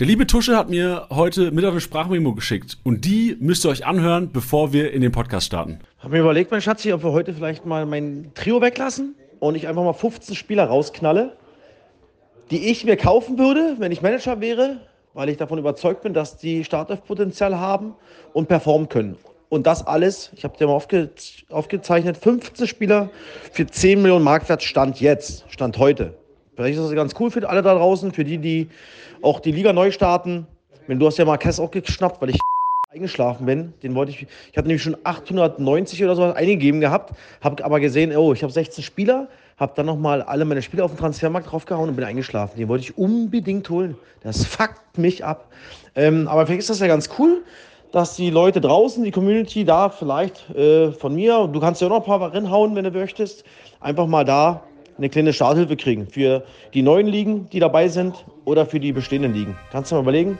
Der liebe Tusche hat mir heute mit auf eine Sprachmemo geschickt und die müsst ihr euch anhören, bevor wir in den Podcast starten. Hab mir überlegt, mein Schatzi, ob wir heute vielleicht mal mein Trio weglassen und ich einfach mal 15 Spieler rausknalle, die ich mir kaufen würde, wenn ich Manager wäre, weil ich davon überzeugt bin, dass die Startelf-Potenzial haben und performen können. Und das alles, ich habe dir mal aufge aufgezeichnet, 15 Spieler für 10 Millionen Marktwert Stand jetzt, Stand heute. Vielleicht ist das ganz cool für alle da draußen, für die, die auch die Liga neu starten. Du hast ja Marquez auch geschnappt, weil ich eingeschlafen bin. Den wollte ich, ich hatte nämlich schon 890 oder so eingegeben gehabt, habe aber gesehen, oh, ich habe 16 Spieler, habe dann nochmal alle meine Spieler auf den Transfermarkt draufgehauen und bin eingeschlafen. Den wollte ich unbedingt holen. Das fuckt mich ab. Ähm, aber vielleicht ist das ja ganz cool, dass die Leute draußen, die Community da vielleicht äh, von mir, du kannst ja auch noch ein paar reinhauen, wenn du möchtest, einfach mal da eine kleine Starthilfe kriegen für die neuen Ligen, die dabei sind oder für die bestehenden Ligen. Kannst du mal überlegen,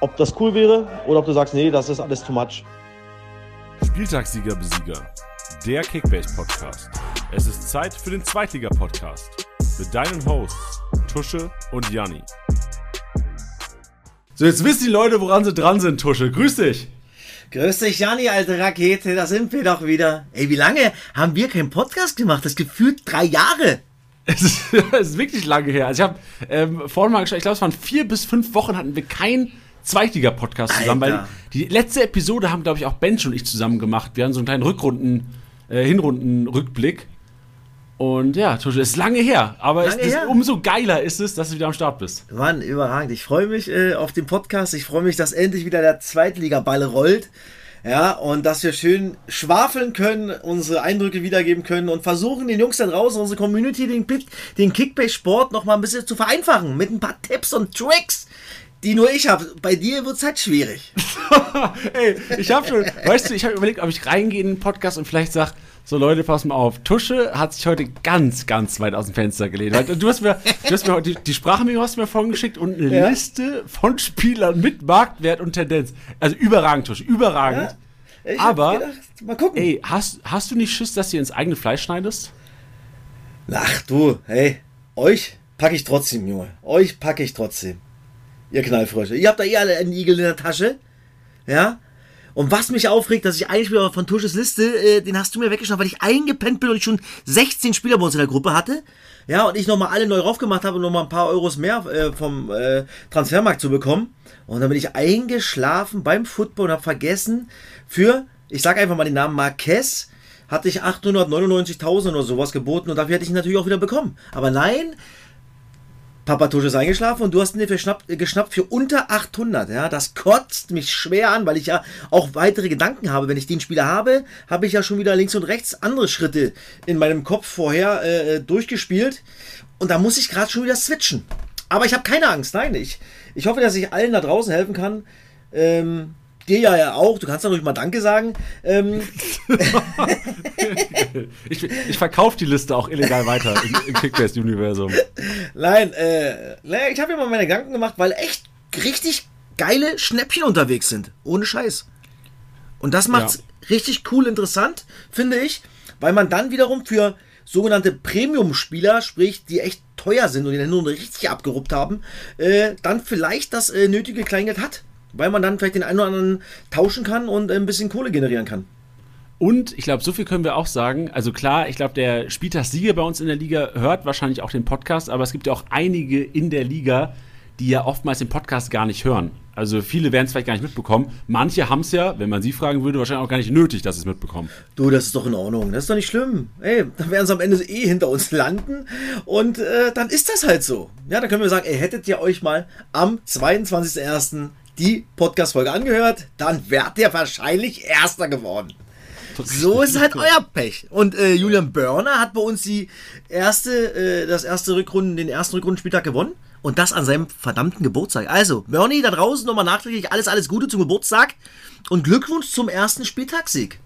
ob das cool wäre oder ob du sagst, nee, das ist alles too much. Spieltagssieger Besieger, der Kickbase Podcast. Es ist Zeit für den Zweitliga Podcast mit deinen Hosts Tusche und Janni. So, jetzt wissen die Leute, woran sie dran sind, Tusche. Grüß dich. Grüß dich, Janni, alte Rakete, da sind wir doch wieder. Ey, wie lange haben wir keinen Podcast gemacht? Das gefühlt drei Jahre. Es ist, es ist wirklich lange her. Also ich habe ähm, vorhin mal geschaut, ich glaube, es waren vier bis fünf Wochen hatten wir keinen Zweitliga-Podcast zusammen, Alter. weil die letzte Episode haben, glaube ich, auch Bench und ich zusammen gemacht. Wir haben so einen kleinen Rückrunden, äh, Hinrunden-Rückblick. Und ja, Tusche, ist lange her, aber lange es, her? umso geiler ist es, dass du wieder am Start bist. Mann, überragend. Ich freue mich äh, auf den Podcast. Ich freue mich, dass endlich wieder der Zweitligaball rollt. Ja, und dass wir schön schwafeln können, unsere Eindrücke wiedergeben können und versuchen, den Jungs da draußen, unsere Community, den, den Kickbase-Sport noch mal ein bisschen zu vereinfachen. Mit ein paar Tipps und Tricks, die nur ich habe. Bei dir wird es halt schwierig. Ey, ich habe schon, weißt du, ich habe überlegt, ob ich reingehe in den Podcast und vielleicht sage, so Leute, pass mal auf. Tusche hat sich heute ganz, ganz weit aus dem Fenster gelehnt. Du hast mir, du hast mir die, die Sprachmemo hast mir vorhin geschickt und eine ja? Liste von Spielern mit Marktwert und Tendenz. Also überragend, Tusche, überragend. Ja? Aber, gedacht, mal gucken. Ey, hast, hast du nicht Schiss, dass du ins eigene Fleisch schneidest? Ach du, hey, euch packe ich trotzdem, Junge. Euch packe ich trotzdem. Ihr Knallfrösche. Ihr habt da eh alle einen Igel in der Tasche. Ja? Und was mich aufregt, dass ich einen Spieler von Tusches Liste, äh, den hast du mir weggeschnappt, weil ich eingepennt bin und ich schon 16 Spieler bei uns in der Gruppe hatte. Ja, und ich nochmal alle neu raufgemacht habe, um nochmal ein paar Euros mehr äh, vom äh, Transfermarkt zu bekommen. Und dann bin ich eingeschlafen beim Football und habe vergessen, für, ich sag einfach mal den Namen Marquez, hatte ich 899.000 oder sowas geboten und dafür hätte ich ihn natürlich auch wieder bekommen. Aber nein, Papa Papatusch ist eingeschlafen und du hast ihn dir äh, geschnappt für unter 800. Ja, das kotzt mich schwer an, weil ich ja auch weitere Gedanken habe. Wenn ich den Spieler habe, habe ich ja schon wieder links und rechts andere Schritte in meinem Kopf vorher äh, durchgespielt. Und da muss ich gerade schon wieder switchen. Aber ich habe keine Angst. Nein, ich, ich hoffe, dass ich allen da draußen helfen kann. Ähm, Dir ja, ja auch, du kannst natürlich mal Danke sagen. Ähm. ich ich verkaufe die Liste auch illegal weiter im, im Kickbase-Universum. Nein, äh, ich habe mir mal meine Gedanken gemacht, weil echt richtig geile Schnäppchen unterwegs sind. Ohne Scheiß. Und das macht ja. richtig cool interessant, finde ich, weil man dann wiederum für sogenannte Premium-Spieler, sprich, die echt teuer sind und die nur richtig abgeruppt haben, äh, dann vielleicht das äh, nötige Kleingeld hat weil man dann vielleicht den einen oder anderen tauschen kann und ein bisschen Kohle generieren kann. Und ich glaube, so viel können wir auch sagen. Also klar, ich glaube, der Spieltagssieger bei uns in der Liga hört wahrscheinlich auch den Podcast, aber es gibt ja auch einige in der Liga, die ja oftmals den Podcast gar nicht hören. Also viele werden es vielleicht gar nicht mitbekommen. Manche haben es ja, wenn man sie fragen würde, wahrscheinlich auch gar nicht nötig, dass sie es mitbekommen. Du, das ist doch in Ordnung. Das ist doch nicht schlimm. Ey, dann werden sie am Ende eh hinter uns landen. Und äh, dann ist das halt so. Ja, dann können wir sagen, ey, hättet ihr euch mal am 22.01 die Podcast-Folge angehört, dann wärt ihr wahrscheinlich Erster geworden. So ist halt euer Pech. Und äh, Julian Börner hat bei uns die erste, äh, das erste Rückrunden, den ersten Rückrundenspieltag gewonnen. Und das an seinem verdammten Geburtstag. Also, Bernie, da draußen nochmal nachträglich alles, alles Gute zum Geburtstag und Glückwunsch zum ersten Spieltagssieg.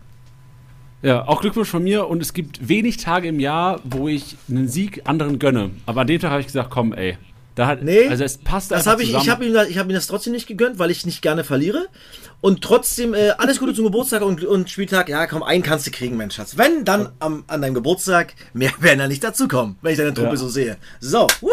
Ja, auch Glückwunsch von mir und es gibt wenig Tage im Jahr, wo ich einen Sieg anderen gönne. Aber an dem Tag habe ich gesagt, komm, ey, da hat, nee, also es passt das habe ich, ich habe ihm, ich hab ihm das trotzdem nicht gegönnt, weil ich nicht gerne verliere. Und trotzdem, äh, alles Gute zum Geburtstag und, und Spieltag. Ja, komm, einen kannst du kriegen, mein Schatz. Wenn, dann am, an deinem Geburtstag, mehr werden ja nicht dazukommen, wenn ich deine Truppe ja. so sehe. So, woo!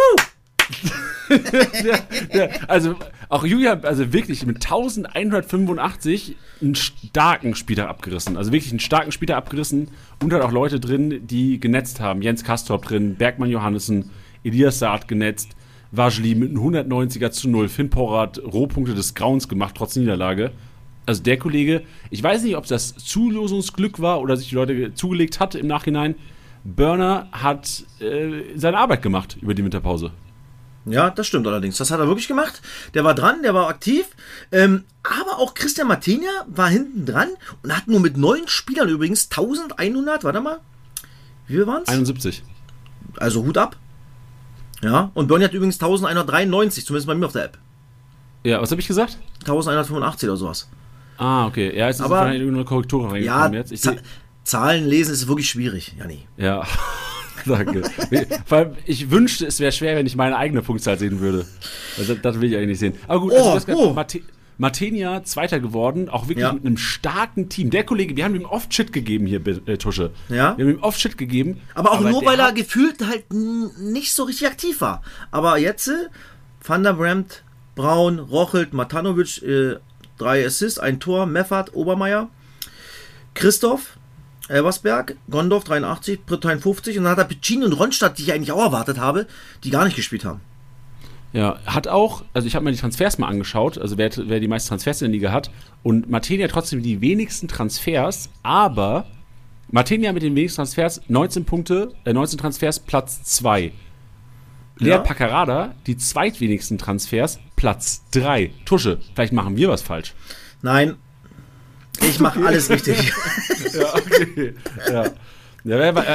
der, der, also auch Julian, also wirklich mit 1185 einen starken Spieltag abgerissen. Also wirklich einen starken Spieltag abgerissen und hat auch Leute drin, die genetzt haben. Jens Kastorp drin, Bergmann Johannessen, Elias Saad genetzt, Vajli mit einem 190er zu 0, Finn Porrat Rohpunkte des Grauens gemacht, trotz Niederlage. Also der Kollege, ich weiß nicht, ob das Zulosungsglück war oder sich die Leute zugelegt hat im Nachhinein. Burner hat äh, seine Arbeit gemacht über die Winterpause. Ja, das stimmt allerdings. Das hat er wirklich gemacht. Der war dran, der war aktiv. Ähm, aber auch Christian Martinia war hinten dran und hat nur mit neun Spielern übrigens 1100, warte mal, wie viel waren es? 71. Also Hut ab. Ja, und Bernie hat übrigens 1193, zumindest bei mir auf der App. Ja, was habe ich gesagt? 1185 oder sowas. Ah, okay. Ja, jetzt ist Aber- irgendeine Korrektur Ja, reingekommen jetzt. Ich Zahlen lesen ist wirklich schwierig, Janni. ja. Danke. Vor allem, ich wünschte, es wäre schwer, wenn ich meine eigene Punktzahl sehen würde. Also, das will ich eigentlich nicht sehen. Aber gut, Oh, also das oh. Matenia Zweiter geworden, auch wirklich Ja. mit einem starken Team. Der Kollege, wir haben ihm oft Shit gegeben hier, äh, Tusche. Ja. Wir haben ihm oft Shit gegeben. Aber auch nur, der weil er gefühlt halt nicht so richtig aktiv war. Aber jetzt äh, Van der Bremt, Braun, Rochelt, Matanovic, äh, drei Assists, ein Tor, Meffert, Obermeier, Christoph, Elversberg, Gondorf 83, Brittein 50 und dann hat er Piccini und Ronstadt, die ich eigentlich auch erwartet habe, die gar nicht gespielt haben. Ja, hat auch, also ich habe mir die Transfers mal angeschaut, also wer, wer die meisten Transfers in der Liga hat. Und Martini hat trotzdem die wenigsten Transfers, aber Martini mit den wenigsten Transfers, 19 Punkte, äh, 19 Transfers, Platz 2. Lea Ja. Paccarada, die zweitwenigsten Transfers, Platz 3. Tusche, vielleicht machen wir was falsch. Nein, ich mache alles richtig. Ja, okay. ja.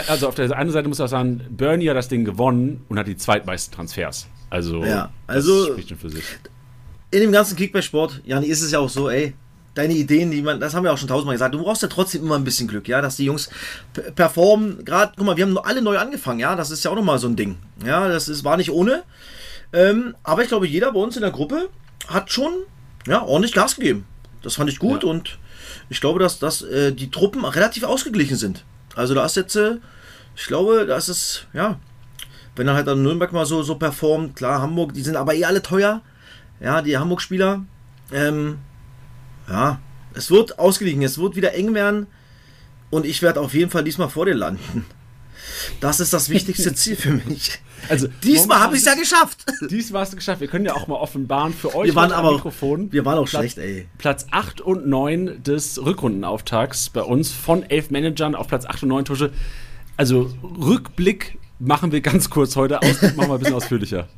Also auf der einen Seite muss ich auch sagen, Bernie hat das Ding gewonnen und hat die zweitmeisten Transfers. Also, Ja, also- das spricht schon für sich. in dem ganzen Kickback-Sport, Jani, ist es ja auch so, ey, deine Ideen, die man, das haben wir auch schon tausendmal gesagt, du brauchst ja trotzdem immer ein bisschen Glück, ja, dass die Jungs performen. Gerade, guck mal, wir haben alle neu angefangen, ja, das ist ja auch nochmal so ein Ding. Ja, das ist, war nicht ohne. Ähm, aber ich glaube, jeder bei uns in der Gruppe hat schon ja, ordentlich Gas gegeben. Das fand ich gut Ja. und ich glaube, dass, dass äh, die Truppen relativ ausgeglichen sind. Also da ist jetzt, äh, ich glaube, das ist, ja, wenn er halt dann Nürnberg mal so, so performt, klar, Hamburg, die sind aber eh alle teuer. Ja, die Hamburg-Spieler. Ähm, ja, es wird ausgeglichen, es wird wieder eng werden und ich werde auf jeden Fall diesmal vor dir landen. Das ist das wichtigste Ziel für mich. Also, Diesmal habe ich es ja geschafft. Diesmal hast du geschafft. Wir können ja auch mal offenbaren für euch Wir waren aber- Mikrofon. wir waren auch Platz, schlecht, ey. Platz 8 und 9 des Rückrundenauftakts bei uns von elf Managern auf Platz 8 und 9 Tusche. Also Rückblick machen wir ganz kurz heute. Ausblick machen wir ein bisschen ausführlicher.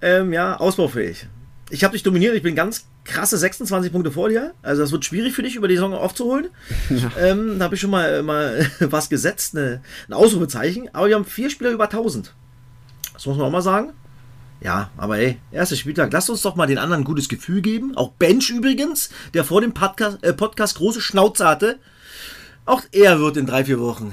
Ähm, ja, ausbaufähig. Ich habe dich dominiert, ich bin ganz krasse 26 Punkte vor dir. Also das wird schwierig für dich, über die Saison aufzuholen. Ähm, da habe ich schon mal, mal was gesetzt, eine, ein Ausrufezeichen. Aber wir haben vier Spieler über 1000. Das muss man auch mal sagen. Ja, aber ey, erster Spieltag. Lasst uns doch mal den anderen ein gutes Gefühl geben. Auch Bench übrigens, der vor dem Podcast, äh, Podcast große Schnauze hatte. Auch er wird in drei, vier Wochen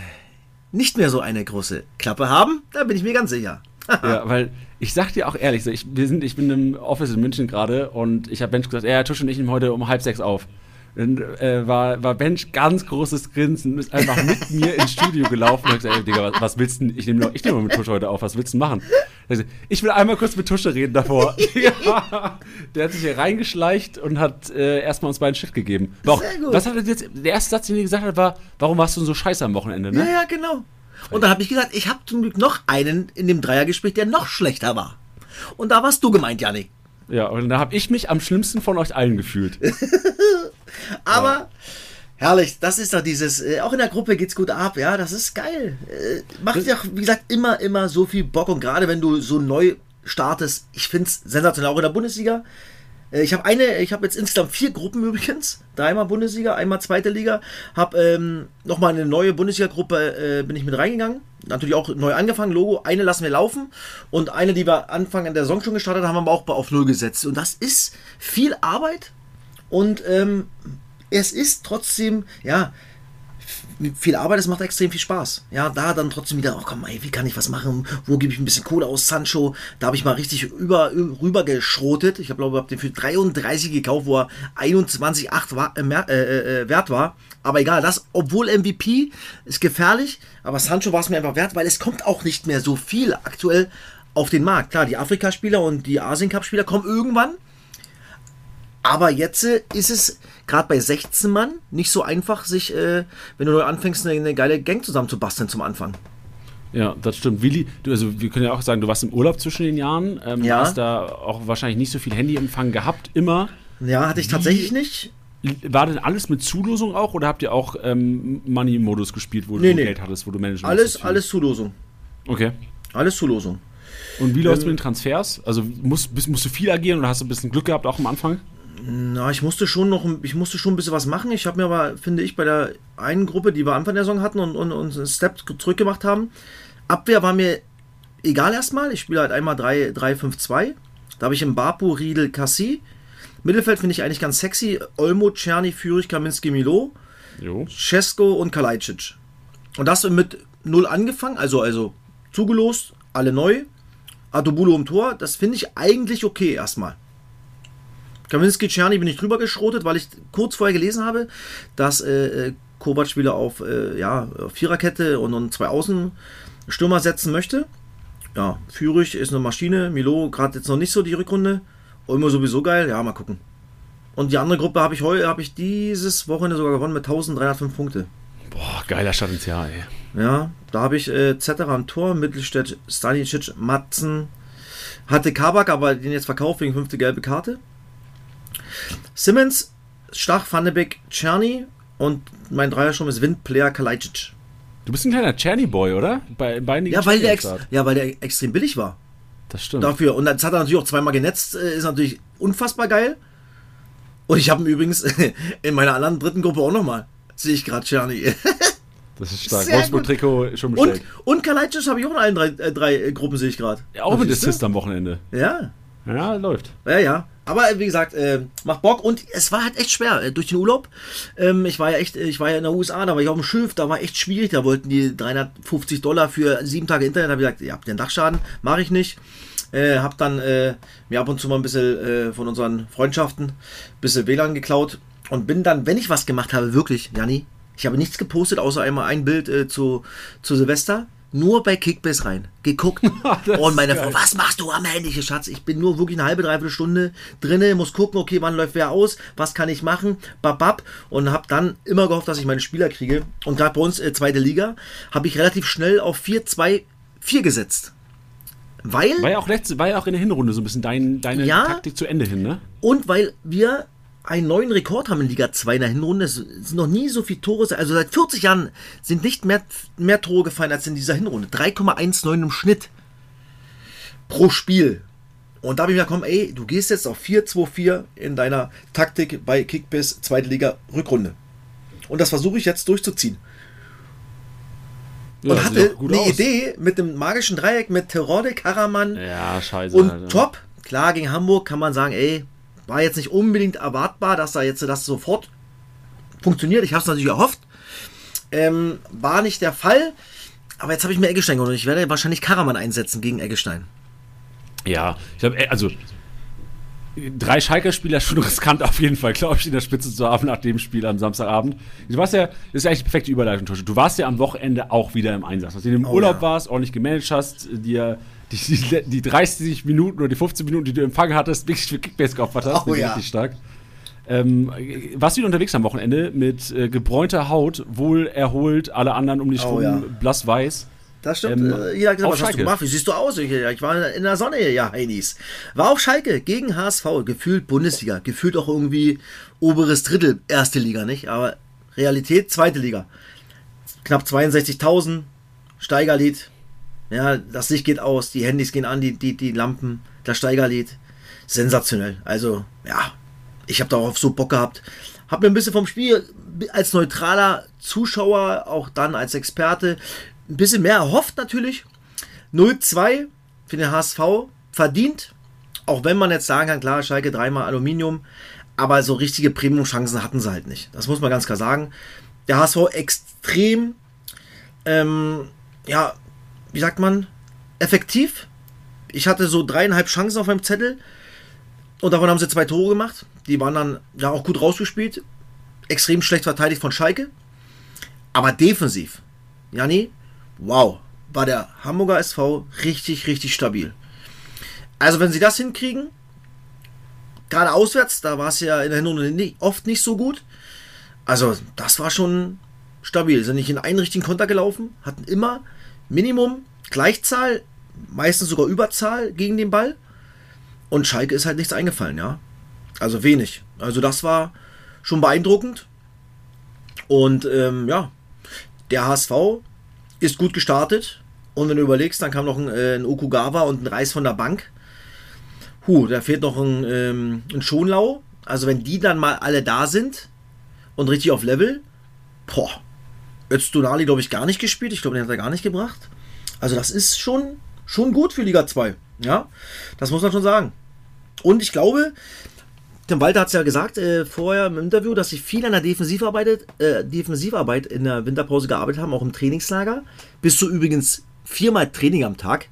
nicht mehr so eine große Klappe haben. Da bin ich mir ganz sicher. Ja, weil ich sag dir auch ehrlich, so, ich, wir sind, ich bin im Office in München gerade und ich habe Bench gesagt, ja, Tusch und ich nehmen heute um halb sechs auf. Dann äh, war, war Bench ganz großes Grinsen, ist einfach mit mir ins Studio gelaufen und hat gesagt, ey, Digga, was, was willst du? Ich nehme ich nehm mit Tusch heute auf, was willst du machen? Sagt, Ich will einmal kurz mit Tusche reden davor. ja, der hat sich hier reingeschleicht und hat äh, erstmal uns beiden Shit gegeben. Auch, Sehr gut. Was hat er jetzt, der erste Satz, den er gesagt hat, war, warum warst du denn so scheiße am Wochenende, ne? Ja, ja, genau. Und dann habe ich gesagt, ich habe zum Glück noch einen in dem Dreiergespräch, der noch schlechter war. Und da warst du gemeint, Janik. Ja, und da habe ich mich am schlimmsten von euch allen gefühlt. Aber herrlich, das ist doch dieses, äh, auch in der Gruppe geht's gut ab, ja, das ist geil. Äh, macht ja, wie gesagt, immer, immer so viel Bock und gerade wenn du so neu startest, ich find's sensationell, auch in der Bundesliga. Äh, Ich habe eine, ich habe jetzt insgesamt vier Gruppen übrigens. Dreimal Bundesliga, einmal zweite Liga. Habe ähm, nochmal eine neue Bundesliga-Gruppe, äh, bin ich mit reingegangen. Natürlich auch neu angefangen, Logo. Eine lassen wir laufen. Und eine, die wir Anfang an der Saison schon gestartet haben, haben wir auch auf Null gesetzt. Und das ist viel Arbeit. Und ähm, es ist trotzdem, ja, viel Arbeit, es macht extrem viel Spaß. Ja, da dann trotzdem wieder, oh komm, ey, wie kann ich was machen? Wo gebe ich ein bisschen Kohle aus? Sancho, da habe ich mal richtig über, rüber geschrotet. Ich glaube, ich habe den für 33 gekauft, wo er 21,8 war, äh, mehr- äh, äh, wert war. Aber egal, das, obwohl MVP ist gefährlich, aber Sancho war es mir einfach wert, weil es kommt auch nicht mehr so viel aktuell auf den Markt. Klar, die Afrikaspieler und die Asien Cup-Spieler kommen irgendwann. Aber jetzt äh, ist es gerade bei 16 Mann nicht so einfach, sich, äh, wenn du neu anfängst, eine, eine geile Gang zusammenzubasteln zum Anfang. Ja, das stimmt. Willi, du, also wir können ja auch sagen, du warst im Urlaub zwischen den Jahren, ähm, Ja. hast da auch wahrscheinlich nicht so viel Handyempfang gehabt, immer. Ja, hatte ich Wie- tatsächlich nicht. War denn alles mit Zulosung auch oder habt ihr auch ähm, Money-Modus gespielt, wo Nee, du nee. Geld hattest, wo du managen Alles, musstest? alles Zulosung. Okay. Alles Zulosung. Und wie läuft es Ähm, mit den Transfers? Also musst, bist, musst du viel agieren oder hast du ein bisschen Glück gehabt auch am Anfang? Na, ich musste schon noch, ich musste schon ein bisschen was machen. Ich habe mir aber, finde ich, bei der einen Gruppe, die wir am Anfang der Saison hatten und, und, und einen Step zurückgemacht haben, Abwehr war mir egal erstmal. Ich spiele halt einmal 3-5-2. Da habe ich im Bapu, Riedel, Cassi. Mittelfeld finde ich eigentlich ganz sexy. Olmo, Czerny, Führig, Kaminski, Milo, Jo. Cesco und Kalajdzic. Und das mit null angefangen, also, also zugelost, alle neu. Adobulo im Tor, das finde ich eigentlich okay erstmal. Kaminski, Czerny bin ich drüber geschrotet, weil ich kurz vorher gelesen habe, dass äh, äh, Kovac wieder auf äh, ja, auf Viererkette und, und zwei Außenstürmer setzen möchte. Ja, Führig ist eine Maschine, Milo gerade jetzt noch nicht so die Rückrunde. Olmo sowieso geil, ja, mal gucken. Und die andere Gruppe habe ich heute, habe ich dieses Wochenende sogar gewonnen mit 1305 Punkte. Boah, geiler Start ins Jahr, ey. Ja, da habe ich äh, Zetterer am Tor, Mittelstädt, Stanicic, Matzen, hatte Kabak, aber den jetzt verkauft wegen fünfte gelbe Karte. Simmons, Stach, Van de Beek, Czerny und mein Dreiersturm ist Windplayer Kalajdzic. Du bist ein kleiner Czerny-Boy, oder? Bei bei einigen Ja, weil der ja, weil der extrem billig war. Das stimmt. Dafür. Und jetzt hat er natürlich auch zweimal genetzt, äh, ist natürlich unfassbar geil. Und ich habe ihn übrigens in meiner anderen dritten Gruppe auch nochmal. Sehe ich gerade Czerny. Das ist stark. Wolfsburg-Trikot schon Und, bestellt. und Kalajdzic habe ich auch in allen drei, äh, drei Gruppen, sehe ich gerade. Ja, auch mit? Assist am Wochenende. Ja, Ja, läuft. ja, ja. Aber äh, wie gesagt, äh, macht Bock und es war halt echt schwer äh, durch den Urlaub. Ähm, ich war ja echt, äh, ich war ja in den USA, da war ich auf dem Schiff, da war echt schwierig. Da wollten die 350 Dollar für sieben Tage Internet. Da habe ich gesagt, ihr habt den Dachschaden, mache ich nicht. Äh, hab dann äh, mir ab und zu mal ein bisschen äh, von unseren Freundschaften ein bisschen WLAN geklaut und bin dann, wenn ich was gemacht habe, wirklich, Janni, ich habe nichts gepostet, außer einmal ein Bild zu, zu Silvester. Nur bei Kickbase rein. Geguckt. Und meine Frau, was machst du am Handy, Schatz? Ich bin nur wirklich eine halbe, dreiviertel Stunde drinne, muss gucken, okay, wann läuft wer aus, was kann ich machen, babab. Und habe dann immer gehofft, dass ich meine Spieler kriege. Und gerade bei uns, äh, zweite Liga, habe ich relativ schnell auf 4-2-4 gesetzt. Weil War ja auch letzte, war ja auch in der Hinrunde so ein bisschen dein, deine Ja. Taktik zu Ende hin, ne? Und weil wir einen neuen Rekord haben in Liga 2 in der Hinrunde. Es sind noch nie so viele Tore. Also seit 40 Jahren sind nicht mehr, mehr Tore gefallen als in dieser Hinrunde. 3,19 im Schnitt pro Spiel. Und da habe ich mir gedacht, komm, ey, du gehst jetzt auf 4-2-4 in deiner Taktik bei Kickbiss Zweite Liga Rückrunde. Und das versuche ich jetzt durchzuziehen. Ja, Und hatte eine aus. Idee mit dem magischen Dreieck mit Terode, Karaman, Ja, scheiße. und Alter. top, klar, gegen Hamburg kann man sagen, ey, war jetzt nicht unbedingt erwartbar, dass da jetzt das sofort funktioniert. Ich habe es natürlich erhofft. Ähm, war nicht der Fall. Aber jetzt habe ich mir Eggestein geholt und ich werde wahrscheinlich Karaman einsetzen gegen Eggestein. Ja, ich glaube, also drei Schalker-Spieler schon riskant auf jeden Fall, glaube ich, in der Spitze zu haben nach dem Spiel am Samstagabend. Du warst ja, das ist eigentlich die perfekte Überleitung, Tosche. Du warst ja am Wochenende auch wieder im Einsatz. Dass du im Oh, Urlaub ja. warst, ordentlich gemanagt hast, dir die, die, die 30 Minuten oder die 15 Minuten, die du empfangen hattest, wirklich für Kickbase geopfert hast. Oh, ja. Richtig stark. Ähm, warst du wieder unterwegs am Wochenende mit äh, gebräunter Haut, wohl erholt, alle anderen um dich Oh, rum ja. blass-weiß. Das stimmt. Ähm, äh, jeder hat gesagt, was hast du Schalke. gemacht? Wie siehst du aus? Ich, ich war in der Sonne, ja, Heinis. War auf Schalke gegen HSV, gefühlt Bundesliga, gefühlt auch irgendwie oberes Drittel, erste Liga, nicht? Aber Realität, zweite Liga. Knapp 62.000, Steigerlied. Ja, das Licht geht aus, die Handys gehen an, die, die, die Lampen, das Steigerlied. Sensationell. Also, ja, ich habe darauf so Bock gehabt. Hab mir ein bisschen vom Spiel als neutraler Zuschauer, auch dann als Experte, ein bisschen mehr erhofft natürlich. 0-2 für den HSV verdient. Auch wenn man jetzt sagen kann, klar, Schalke dreimal Aluminium, aber so richtige Premium-Chancen hatten sie halt nicht. Das muss man ganz klar sagen. Der HSV extrem, ähm, ja, wie sagt man, effektiv. Ich hatte so dreieinhalb Chancen auf meinem Zettel und davon haben sie zwei Tore gemacht. Die waren dann ja auch gut rausgespielt. Extrem schlecht verteidigt von Schalke. Aber defensiv, Janni, wow, war der Hamburger SV richtig, richtig stabil. Also wenn sie das hinkriegen, gerade auswärts, da war es ja in der Hinrunde oft nicht so gut. Also das war schon stabil. Sind nicht in einen richtigen Konter gelaufen, hatten immer Minimum Gleichzahl, meistens sogar Überzahl gegen den Ball. Und Schalke ist halt nichts eingefallen, ja. Also wenig. Also das war schon beeindruckend. Und ähm, ja, der HSV ist gut gestartet. Und wenn du überlegst, dann kam noch ein, äh, ein Okugawa und ein Reis von der Bank. Huh, da fehlt noch ein, ähm, ein Schonlau. Also wenn die dann mal alle da sind und richtig auf Level, boah, Öztunali glaube ich gar nicht gespielt. Ich glaube, den hat er gar nicht gebracht. Also das ist schon, schon gut für Liga 2. Ja, das muss man schon sagen. Und ich glaube, Tim Walter hat es ja gesagt äh, vorher im Interview, dass sie viel an der Defensivarbeit, äh, Defensivarbeit in der Winterpause gearbeitet haben, auch im Trainingslager. Bis zu übrigens viermal Training am Tag.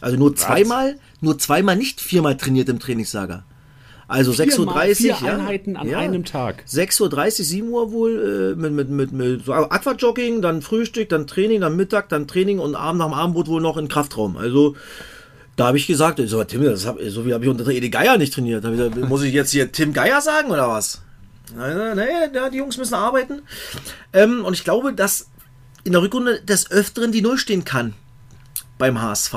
Also nur zweimal, nur zweimal nicht viermal trainiert im Trainingslager. Also 6.30 Uhr. Vier Einheiten an ja, einem Tag. 6.30 Uhr, 7 Uhr wohl äh, mit, mit, mit, mit so Aquajogging, dann Frühstück, dann Training, dann Mittag, dann Training und Abend nach dem Abendbrot wohl noch in Kraftraum. Also da habe ich gesagt, so, Tim, das hab, so wie habe ich unter Edi Geier nicht trainiert. Ich, muss ich jetzt hier Tim Geier sagen oder was? Nein, nein, nein, die Jungs müssen arbeiten. Ähm, und ich glaube, dass in der Rückrunde des Öfteren die Null stehen kann beim HSV.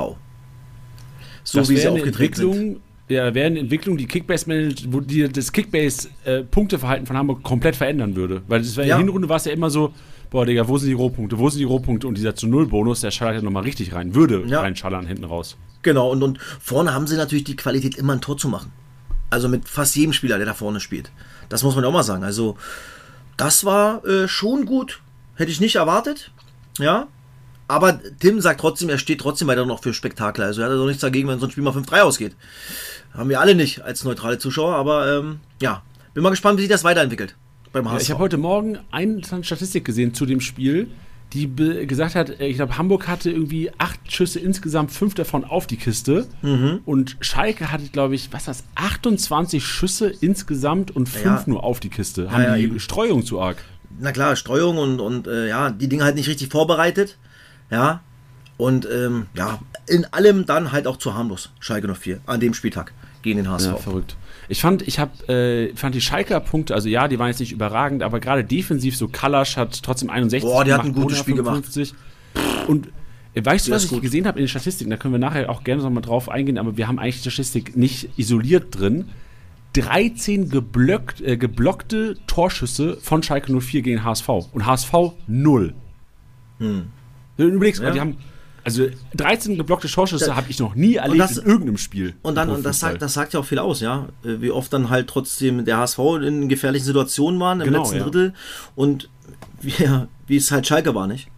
So das wie sie aufgetreten sind. Ja, wäre eine Entwicklung, die Kickbase wo die das Kickbase-Punkteverhalten äh, von Hamburg komplett verändern würde. Weil das war in der Hinrunde war es ja immer so, boah, Digga, wo sind die Rohpunkte, wo sind die Rohpunkte? Und dieser zu Null-Bonus, der schallert ja nochmal richtig rein, würde ja. reinschallern hinten raus. Genau, und, und vorne haben sie natürlich die Qualität, immer ein Tor zu machen. Also mit fast jedem Spieler, der da vorne spielt. Das muss man auch mal sagen. Also, das war äh, schon gut. Hätte ich nicht erwartet. Ja. Aber Tim sagt trotzdem, er steht trotzdem weiter noch für Spektakel. Also er hat also nichts dagegen, wenn so ein Spiel mal 5-3 ausgeht. Haben wir alle nicht als neutrale Zuschauer, aber ähm, ja, bin mal gespannt, wie sich das weiterentwickelt beim HSV. Ja, ich habe heute Morgen eine Statistik gesehen zu dem Spiel, die gesagt hat, äh, ich glaube, Hamburg hatte irgendwie acht Schüsse insgesamt, fünf davon auf die Kiste. Mhm. Und Schalke hatte, glaube ich, was das, 28 Schüsse insgesamt und fünf ja. nur auf die Kiste. Haben ja, die eben. Streuung zu arg. Na klar, Streuung und, und äh, ja, die Dinge halt nicht richtig vorbereitet. Ja. Und ähm, ja, in allem dann halt auch zu harmlos, Schalke 04, an dem Spieltag gegen den HSV. Ja, verrückt. Ich fand, ich hab, äh, fand die Schalker Punkte, also ja, die waren jetzt nicht überragend, aber gerade defensiv, so Kalasch hat trotzdem 61 Boah, die hat ein gutes Spiel gemacht. Und äh, weißt du, was ich gut. gesehen habe in den Statistiken? Da können wir nachher auch gerne nochmal drauf eingehen, aber wir haben eigentlich die Statistik nicht isoliert drin. 13 geblockt, äh, geblockte Torschüsse von Schalke 04 gegen HSV. Und HSV 0. Hm. Du überlegst ja. mal, die haben also 13 geblockte Torschüsse habe ich noch nie erlebt das, in irgendeinem Spiel. Und dann, und das sagt, das sagt ja auch viel aus, ja. Äh, wie oft dann halt trotzdem der HSV in gefährlichen Situationen waren im genau, letzten ja. Drittel und wie, wie es halt Schalke war, nicht?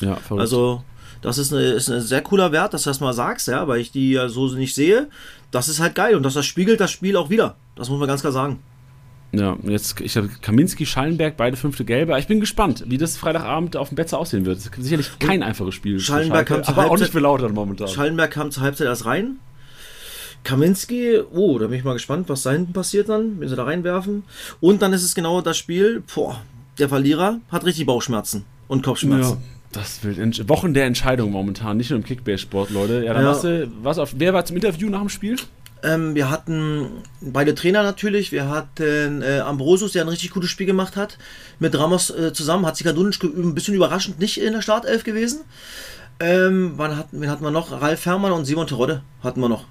Ja, verrückt. Also, das ist, eine, ist ein sehr cooler Wert, dass du das mal sagst, ja, weil ich die ja so nicht sehe. Das ist halt geil und das, das spiegelt das Spiel auch wieder. Das muss man ganz klar sagen. Ja, jetzt, ich habe Kaminski, Schallenberg, beide fünfte Gelbe. Ich bin gespannt, wie das Freitagabend auf dem Betze aussehen wird. Das ist sicherlich kein einfaches Spiel. Schallenberg kam aber Halbzeit, auch nicht für lauter momentan. Schallenberg kam zur Halbzeit erst rein. Kaminski, oh, da bin ich mal gespannt, was da hinten passiert dann, wenn sie da reinwerfen. Und dann ist es genau das Spiel, boah, der Verlierer hat richtig Bauchschmerzen und Kopfschmerzen. Ja. Das wird Wochen der Entscheidung momentan, nicht nur im Kickbase-Sport, Leute. Ja, dann ja. du, was auf, wer war zum Interview nach dem Spiel? Ähm, wir hatten beide Trainer natürlich. Wir hatten äh, Ambrosius, der ein richtig gutes Spiel gemacht hat. Mit Ramos äh, zusammen hat sich Kadunic ein bisschen überraschend nicht in der Startelf gewesen. Ähm, wann hatten, wen hatten wir noch? Ralf Herrmann und Simon Terodde hatten wir noch.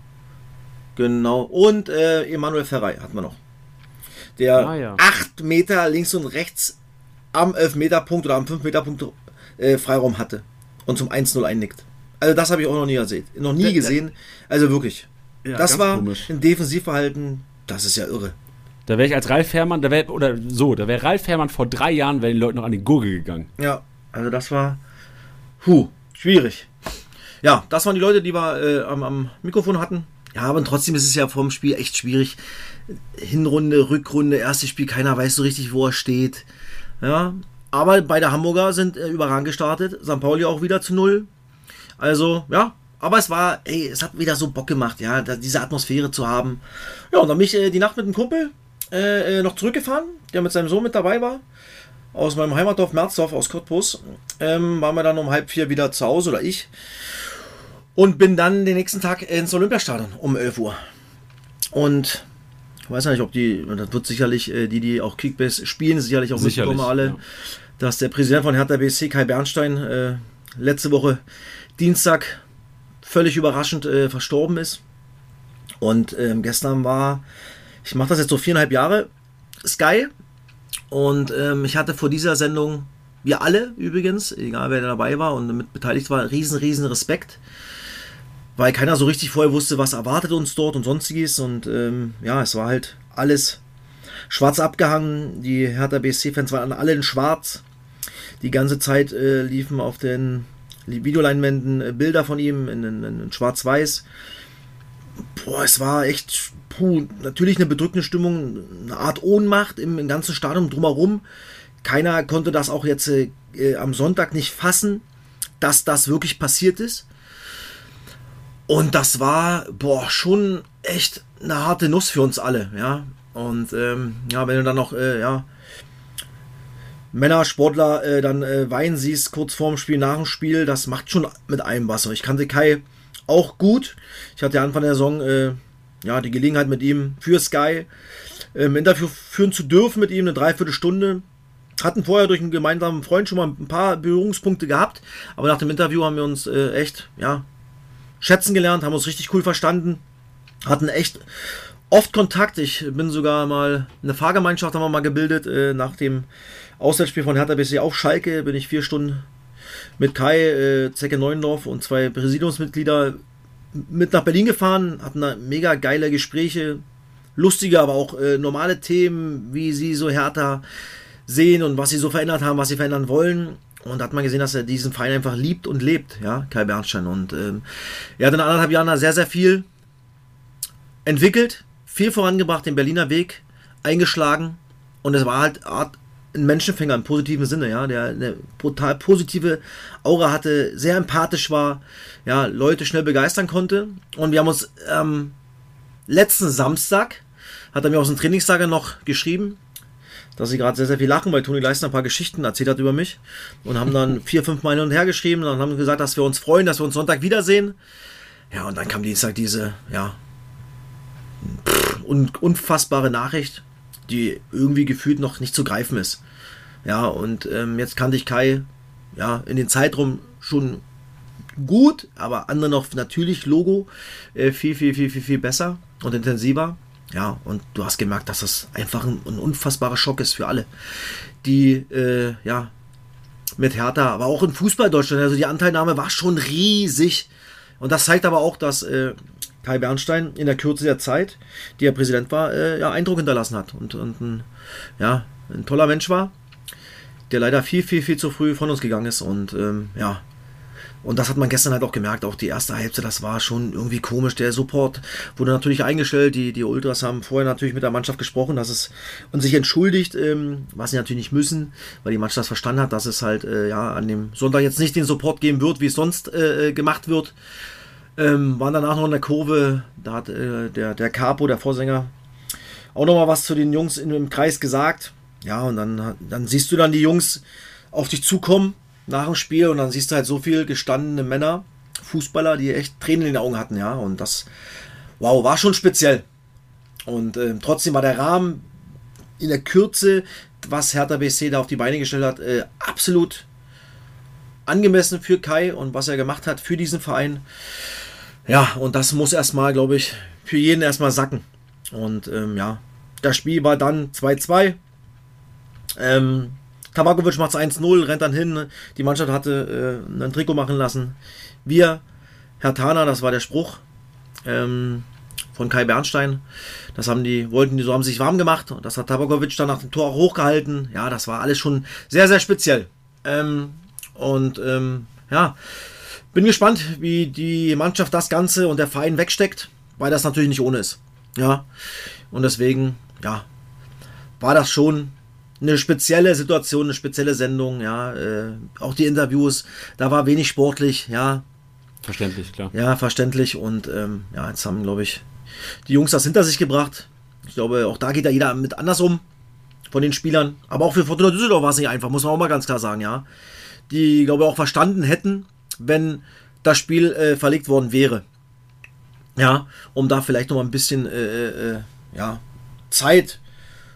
Genau. Und äh, Emanuel Ferrei hatten wir noch. Der ah, ja. 8 Meter links und rechts am 11-Meter-Punkt oder am 5-Meter-Punkt äh, Freiraum hatte und zum 1-0 einnickt. Also das habe ich auch noch nie gesehen. Noch nie gesehen. Also wirklich. Ja, das war komisch. ein Defensivverhalten, das ist ja irre. Da wäre ich als Ralf Herrmann, da wär, oder so, da wäre Ralf Herrmann vor drei Jahren, wären die Leute noch an die Gurgel gegangen. Ja, also das war, puh, schwierig. Ja, das waren die Leute, die wir äh, am, am Mikrofon hatten. Ja, aber trotzdem ist es ja vom Spiel echt schwierig. Hinrunde, Rückrunde, erstes Spiel, keiner weiß so richtig, wo er steht. Ja, aber beide Hamburger sind äh, überragend gestartet. St. Pauli auch wieder zu null. Also, ja, aber es war, ey, es hat wieder so Bock gemacht, ja, da, diese Atmosphäre zu haben. Ja, und dann bin ich äh, die Nacht mit einem Kumpel äh, äh, noch zurückgefahren, der mit seinem Sohn mit dabei war. Aus meinem Heimatdorf Merzdorf aus Cottbus. Ähm, waren wir dann um halb vier wieder zu Hause oder ich. Und bin dann den nächsten Tag ins Olympiastadion um 11 Uhr. Und ich weiß nicht, ob die, das wird sicherlich, äh, die, die auch Kickbase spielen, sicherlich auch Sicherlich, mitbekommen alle, ja. dass der Präsident von Hertha BSC, Kai Bernstein, äh, letzte Woche Dienstag völlig überraschend äh, verstorben ist. Und ähm, gestern war, ich mache das jetzt so viereinhalb Jahre, Sky. Und ähm, ich hatte vor dieser Sendung, wir alle übrigens, egal wer da dabei war und mit beteiligt war, riesen, riesen Respekt. Weil keiner so richtig vorher wusste, was erwartet uns dort und sonstiges. Und ähm, ja, es war halt alles schwarz abgehangen. Die Hertha BSC-Fans waren alle in schwarz. Die ganze Zeit äh, liefen auf den Videoleinwänden äh, Bilder von ihm in, in, in schwarz-weiß. Boah, es war echt, puh, natürlich eine bedrückende Stimmung, eine Art Ohnmacht im, im ganzen Stadion drumherum. Keiner konnte das auch jetzt äh, äh, am Sonntag nicht fassen, dass das wirklich passiert ist. Und das war, boah, schon echt eine harte Nuss für uns alle, ja. Und ähm, ja, wenn du dann noch, äh, ja, Männersportler äh, dann äh, weinen siehst, kurz vorm Spiel, nach dem Spiel, das macht schon mit einem was. Ich kannte Kai auch gut. Ich hatte Anfang der Saison äh, ja, die Gelegenheit mit ihm für Sky ähm, Interview führen zu dürfen mit ihm, eine Dreiviertelstunde. Hatten vorher durch einen gemeinsamen Freund schon mal ein paar Berührungspunkte gehabt, aber nach dem Interview haben wir uns äh, echt, ja, schätzen gelernt, haben uns richtig cool verstanden, hatten echt oft Kontakt. Ich bin sogar mal eine Fahrgemeinschaft haben wir mal gebildet äh, nach dem Auswärtsspiel von Hertha BSC auf Schalke. Bin ich vier Stunden mit Kai, äh, Zecke Neuendorf und zwei Präsidiumsmitglieder mit nach Berlin gefahren, hatten da mega geile Gespräche, lustige, aber auch äh, normale Themen, wie sie so Hertha sehen und was sie so verändert haben, was sie verändern wollen. Und da hat man gesehen, dass er diesen Verein einfach liebt und lebt, ja, Kai Bernstein. Und ähm, er hat in anderthalb Jahren da sehr, sehr viel entwickelt, viel vorangebracht, den Berliner Weg eingeschlagen. Und es war halt Art, ein Menschenfänger im positiven Sinne, ja, der eine brutal positive Aura hatte, sehr empathisch war, ja, Leute schnell begeistern konnte. Und wir haben uns ähm, letzten Samstag, hat er mir aus dem Trainingslager noch geschrieben, dass sie gerade sehr, sehr viel lachen, weil Toni Leistner ein paar Geschichten erzählt hat über mich und haben dann vier, fünf Mal hin und her geschrieben und haben gesagt, dass wir uns freuen, dass wir uns Sonntag wiedersehen. Ja, und dann kam Dienstag diese, ja, pff, un unfassbare Nachricht, die irgendwie gefühlt noch nicht zu greifen ist. Ja, und ähm, jetzt kannte ich Kai ja, in den Zeitraum schon gut, aber andere noch natürlich Logo äh, viel, viel, viel, viel, viel besser und intensiver. Ja, und du hast gemerkt, dass das einfach ein, ein unfassbarer Schock ist für alle, die äh, ja mit Hertha, aber auch im Fußball Deutschland, also die Anteilnahme war schon riesig. Und das zeigt aber auch, dass äh, Kai Bernstein in der Kürze der Zeit, die er Präsident war, äh, ja, Eindruck hinterlassen hat und, und ein, ja, ein toller Mensch war, der leider viel, viel, viel zu früh von uns gegangen ist. Und ähm, ja, und das hat man gestern halt auch gemerkt, auch die erste Hälfte, das war schon irgendwie komisch. Der Support wurde natürlich eingestellt. Die, die Ultras haben vorher natürlich mit der Mannschaft gesprochen, dass es und sich entschuldigt, ähm, was sie natürlich nicht müssen, weil die Mannschaft das verstanden hat, dass es halt äh, ja an dem Sonntag jetzt nicht den Support geben wird, wie es sonst äh, gemacht wird. Ähm, waren danach noch in der Kurve, da hat äh, der, der Capo, der Vorsänger, auch nochmal was zu den Jungs in, im Kreis gesagt. Ja, und dann, dann siehst du dann die Jungs auf dich zukommen nach dem Spiel und dann siehst du halt so viel gestandene Männer, Fußballer, die echt Tränen in den Augen hatten, ja. Und das, wow, war schon speziell. Und äh, trotzdem war der Rahmen in der Kürze, was Hertha BSC da auf die Beine gestellt hat, äh, absolut angemessen für Kai und was er gemacht hat für diesen Verein. Ja, und das muss erstmal, glaube ich, für jeden erstmal sacken. Und ähm, ja, das Spiel war dann 2-2. Ähm, Tabakovic macht es 1-0, rennt dann hin. Die Mannschaft hatte äh, ein Trikot machen lassen. Wir, Herr Tana, das war der Spruch ähm, von Kai Bernstein. Das haben die, wollten die, so haben sich warm gemacht. Das hat Tabakovic dann nach dem Tor auch hochgehalten. Ja, das war alles schon sehr, sehr speziell. Ähm, und ähm, ja, bin gespannt, wie die Mannschaft das Ganze und der Verein wegsteckt, weil das natürlich nicht ohne ist. Ja, und deswegen, ja, war das schon eine spezielle Situation, eine spezielle Sendung, ja, äh, auch die Interviews, da war wenig sportlich, ja. Verständlich, klar. Ja, verständlich und ähm, ja, jetzt haben, glaube ich, die Jungs das hinter sich gebracht. Ich glaube, auch da geht ja jeder mit anders um von den Spielern, aber auch für Fortuna Düsseldorf war es nicht einfach, muss man auch mal ganz klar sagen, ja. Die, glaube ich, auch verstanden hätten, wenn das Spiel äh, verlegt worden wäre. Ja, um da vielleicht noch mal ein bisschen äh, äh, ja, Zeit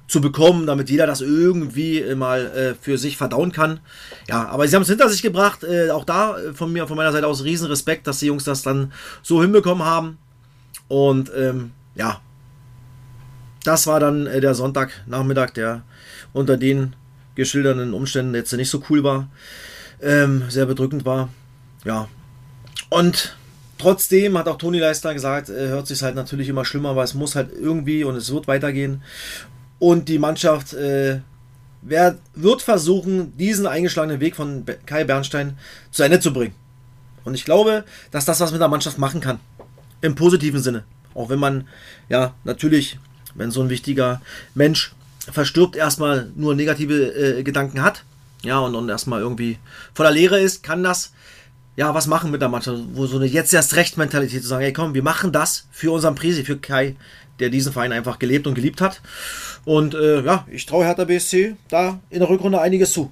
zu bekommen, damit jeder das irgendwie mal äh, für sich verdauen kann. Ja, aber sie haben es hinter sich gebracht. Äh, auch da äh, von mir, von meiner Seite aus riesen Respekt, dass die Jungs das dann so hinbekommen haben. Und ähm, ja, das war dann äh, der Sonntagnachmittag, der unter den geschilderten Umständen jetzt nicht so cool war, ähm, sehr bedrückend war. Ja, und trotzdem hat auch Toni Leister gesagt, äh, hört sich halt natürlich immer schlimmer, aber es muss halt irgendwie und es wird weitergehen. Und die Mannschaft äh, wird versuchen, diesen eingeschlagenen Weg von Kai Bernstein zu Ende zu bringen. Und ich glaube, dass das was mit der Mannschaft machen kann. Im positiven Sinne. Auch wenn man, ja, natürlich, wenn so ein wichtiger Mensch verstirbt, erstmal nur negative äh, Gedanken hat. Ja, und, und erstmal irgendwie voller Leere ist, kann das ja, was machen mit der Mannschaft, wo so eine jetzt erst recht Mentalität zu sagen, hey komm, wir machen das für unseren Prisi, für Kai, der diesen Verein einfach gelebt und geliebt hat. Und äh, ja, ich traue Hertha BSC da in der Rückrunde einiges zu.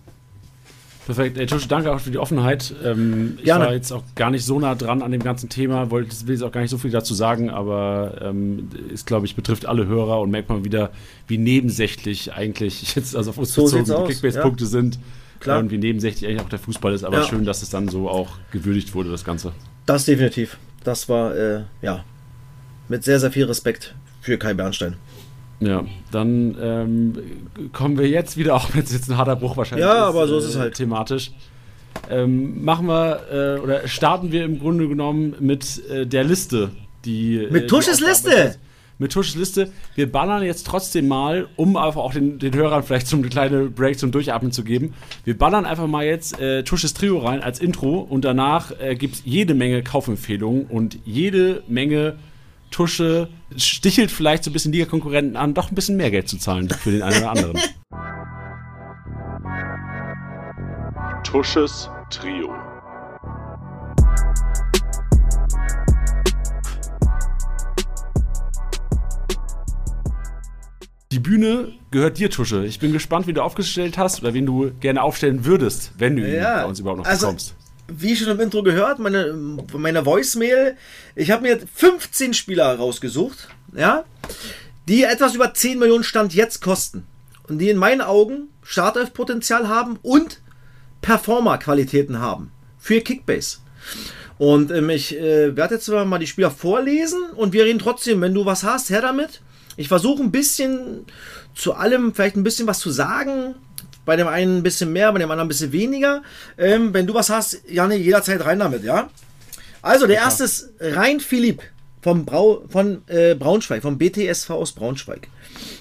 Perfekt. Ey, Tusch, danke auch für die Offenheit. Ähm, ich war jetzt auch gar nicht so nah dran an dem ganzen Thema, wollte, will jetzt auch gar nicht so viel dazu sagen, aber ähm, es, glaube ich, betrifft alle Hörer und merkt man wieder, wie nebensächlich eigentlich jetzt, also auf uns so bezogen Kickbase-Punkte ja. sind. Klar. Und wie nebensächlich eigentlich auch der Fußball ist, aber ja. schön, dass es dann so auch gewürdigt wurde, das Ganze. Das definitiv. Das war, äh, ja, mit sehr, sehr viel Respekt für Kai Bernstein. Ja, dann ähm, kommen wir jetzt wieder, auch wenn es jetzt ein harter Bruch wahrscheinlich ja, ist. Ja, aber so ist es halt. Thematisch. Ähm, machen wir äh, oder starten wir im Grunde genommen mit äh, der Liste, die. Mit äh, Tusches Liste! Mit Tusches Liste. Wir ballern jetzt trotzdem mal, um einfach auch den, den Hörern vielleicht so eine kleine Break zum Durchatmen zu geben. Wir ballern einfach mal jetzt äh, Tusches Trio rein als Intro und danach äh, gibt es jede Menge Kaufempfehlungen und jede Menge Tusche stichelt vielleicht so ein bisschen Liga-Konkurrenten an, doch ein bisschen mehr Geld zu zahlen für den einen oder anderen. Tusches Trio. Die Bühne gehört dir, Tusche. Ich bin gespannt, wie du aufgestellt hast oder wen du gerne aufstellen würdest, wenn du ihn bei uns überhaupt noch also, bekommst wie schon im Intro gehört, meine, meine Voicemail, ich habe mir 15 Spieler rausgesucht, ja, die etwas über 10 Millionen Stand jetzt kosten. Und die in meinen Augen Startelf-Potenzial haben und Performer-Qualitäten haben für Kickbase. Und ähm, ich äh, werde jetzt mal die Spieler vorlesen und wir reden trotzdem, wenn du was hast, her damit. Ich versuche ein bisschen zu allem vielleicht ein bisschen was zu sagen, bei dem einen ein bisschen mehr, bei dem anderen ein bisschen weniger. Ähm, wenn du was hast, Janne, jederzeit rein damit, ja? Also, der erste ist Rein Philipp vom Brau, von äh, Braunschweig, vom BTSV aus Braunschweig.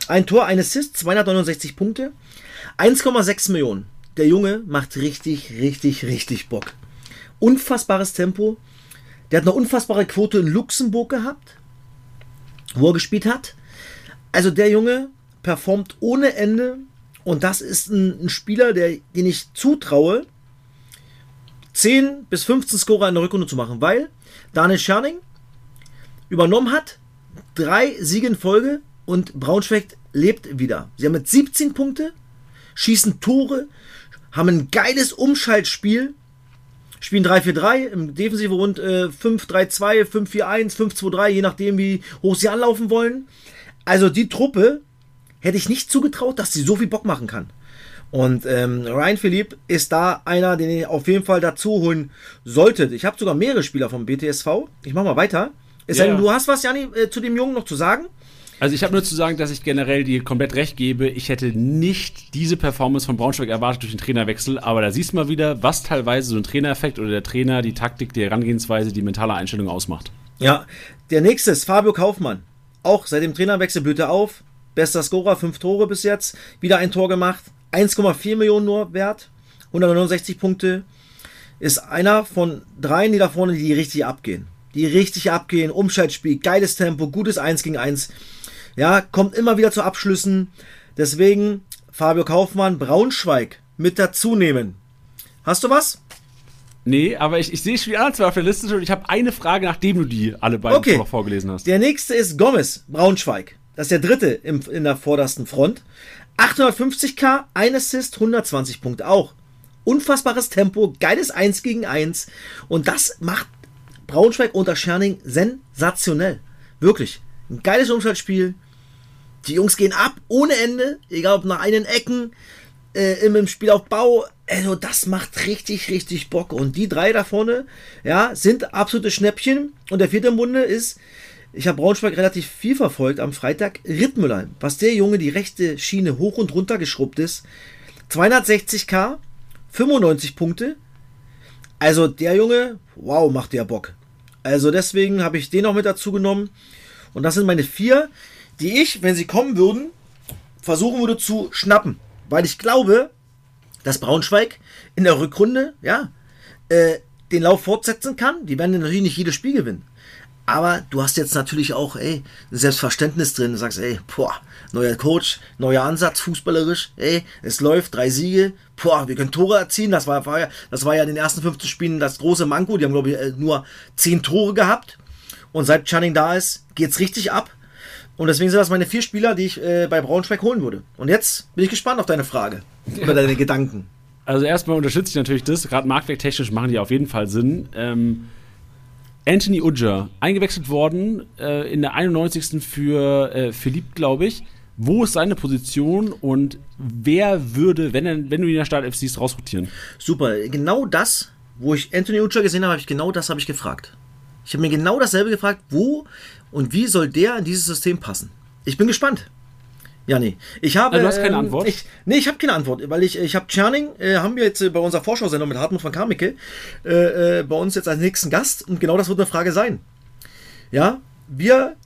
Ein Tor, ein Assist, 269 Punkte, 1,6 Millionen. Der Junge macht richtig, richtig, richtig Bock. Unfassbares Tempo. Der hat eine unfassbare Quote in Luxemburg gehabt, wo er gespielt hat. Also der Junge performt ohne Ende. Und das ist ein, ein Spieler, der, den ich zutraue, 10 bis 15 Scorer in der Rückrunde zu machen, weil Daniel Scherning übernommen hat, drei Siege in Folge und Braunschweig lebt wieder. Sie haben mit 17 Punkte, schießen Tore, haben ein geiles Umschaltspiel, spielen 3-4-3, im Defensive rund äh, 5-3-2, 5-4-1, 5-2-3, je nachdem wie hoch sie anlaufen wollen. Also die Truppe hätte ich nicht zugetraut, dass sie so viel Bock machen kann. Und ähm, Ryan Philipp ist da einer, den ihr auf jeden Fall dazu holen solltet. Ich habe sogar mehrere Spieler vom BTSV. Ich mache mal weiter. Es ja. denn, du hast was, Jani, äh, zu dem Jungen noch zu sagen? Also ich habe nur zu sagen, dass ich generell dir komplett recht gebe. Ich hätte nicht diese Performance von Braunschweig erwartet durch den Trainerwechsel, aber da siehst du mal wieder, was teilweise so ein Trainereffekt oder der Trainer, die Taktik, die Herangehensweise, die mentale Einstellung ausmacht. Ja, der nächste ist Fabio Kaufmann. Auch seit dem Trainerwechsel blüht er auf. Bester Scorer, fünf Tore bis jetzt. Wieder ein Tor gemacht. 1,4 Millionen nur wert. 169 Punkte. Ist einer von dreien, die da vorne, die richtig abgehen. Die richtig abgehen. Umschaltspiel, geiles Tempo, gutes 1 gegen 1. Ja, kommt immer wieder zu Abschlüssen. Deswegen Fabio Kaufmann, Braunschweig mit dazu nehmen. Hast du was? Nee, aber ich, ich sehe schon die anderen zwei auf der Liste und ich habe eine Frage, nachdem du die alle beiden okay. noch vorgelesen hast. Der nächste ist Gomez, Braunschweig. Das ist der dritte im, in der vordersten Front. 850k, ein Assist, 120 Punkte auch. Unfassbares Tempo, geiles 1 gegen 1. Und das macht Braunschweig unter Scherning sensationell. Wirklich. Ein geiles Umschaltspiel. Die Jungs gehen ab ohne Ende, egal ob nach einen Ecken, äh, im, im Spielaufbau. Also das macht richtig, richtig Bock. Und die drei da vorne, ja, sind absolute Schnäppchen. Und der vierte im Bunde ist, ich habe Braunschweig relativ viel verfolgt am Freitag, Rittmüller. Was der Junge die rechte Schiene hoch und runter geschrubbt ist. 260k, 95 Punkte. Also der Junge, wow, macht der Bock. Also deswegen habe ich den noch mit dazu genommen. Und das sind meine vier, die ich, wenn sie kommen würden, versuchen würde zu schnappen. Weil ich glaube, dass Braunschweig in der Rückrunde, ja, äh, den Lauf fortsetzen kann. Die werden natürlich nicht jedes Spiel gewinnen. Aber du hast jetzt natürlich auch, ey, ein Selbstverständnis drin. Du sagst, ey, boah, neuer Coach, neuer Ansatz, fußballerisch, ey, es läuft, drei Siege, boah, wir können Tore erzielen. Das war, war ja, das war ja in den ersten 15 Spielen das große Manko. Die haben, glaube ich, äh, nur 10 Tore gehabt. Und seit Channing da ist, geht's richtig ab. Und deswegen sind das meine vier Spieler, die ich äh, bei Braunschweig holen würde. Und jetzt bin ich gespannt auf deine Frage. Oder deine Gedanken. Also erstmal unterstütze ich natürlich das. Gerade marktwerttechnisch machen die auf jeden Fall Sinn. Ähm, Anthony Udger, eingewechselt worden äh, in der 91. für äh, Philipp, glaube ich. Wo ist seine Position und wer würde, wenn, er, wenn du ihn in der Startelf siehst, rausrotieren? Super, genau das, wo ich Anthony Udger gesehen habe, habe ich genau das habe ich gefragt. Ich habe mir genau dasselbe gefragt, wo und wie soll der in dieses System passen? Ich bin gespannt. Ja, nee. Ich habe. Also du hast keine ähm, Antwort? Ich, nee, ich habe keine Antwort, weil ich, ich habe Czerning, äh, haben wir jetzt äh, bei unserer Vorschau-Sendung mit Hartmut von Kamicke, äh, äh, bei uns jetzt als nächsten Gast und genau das wird eine Frage sein. Ja, wir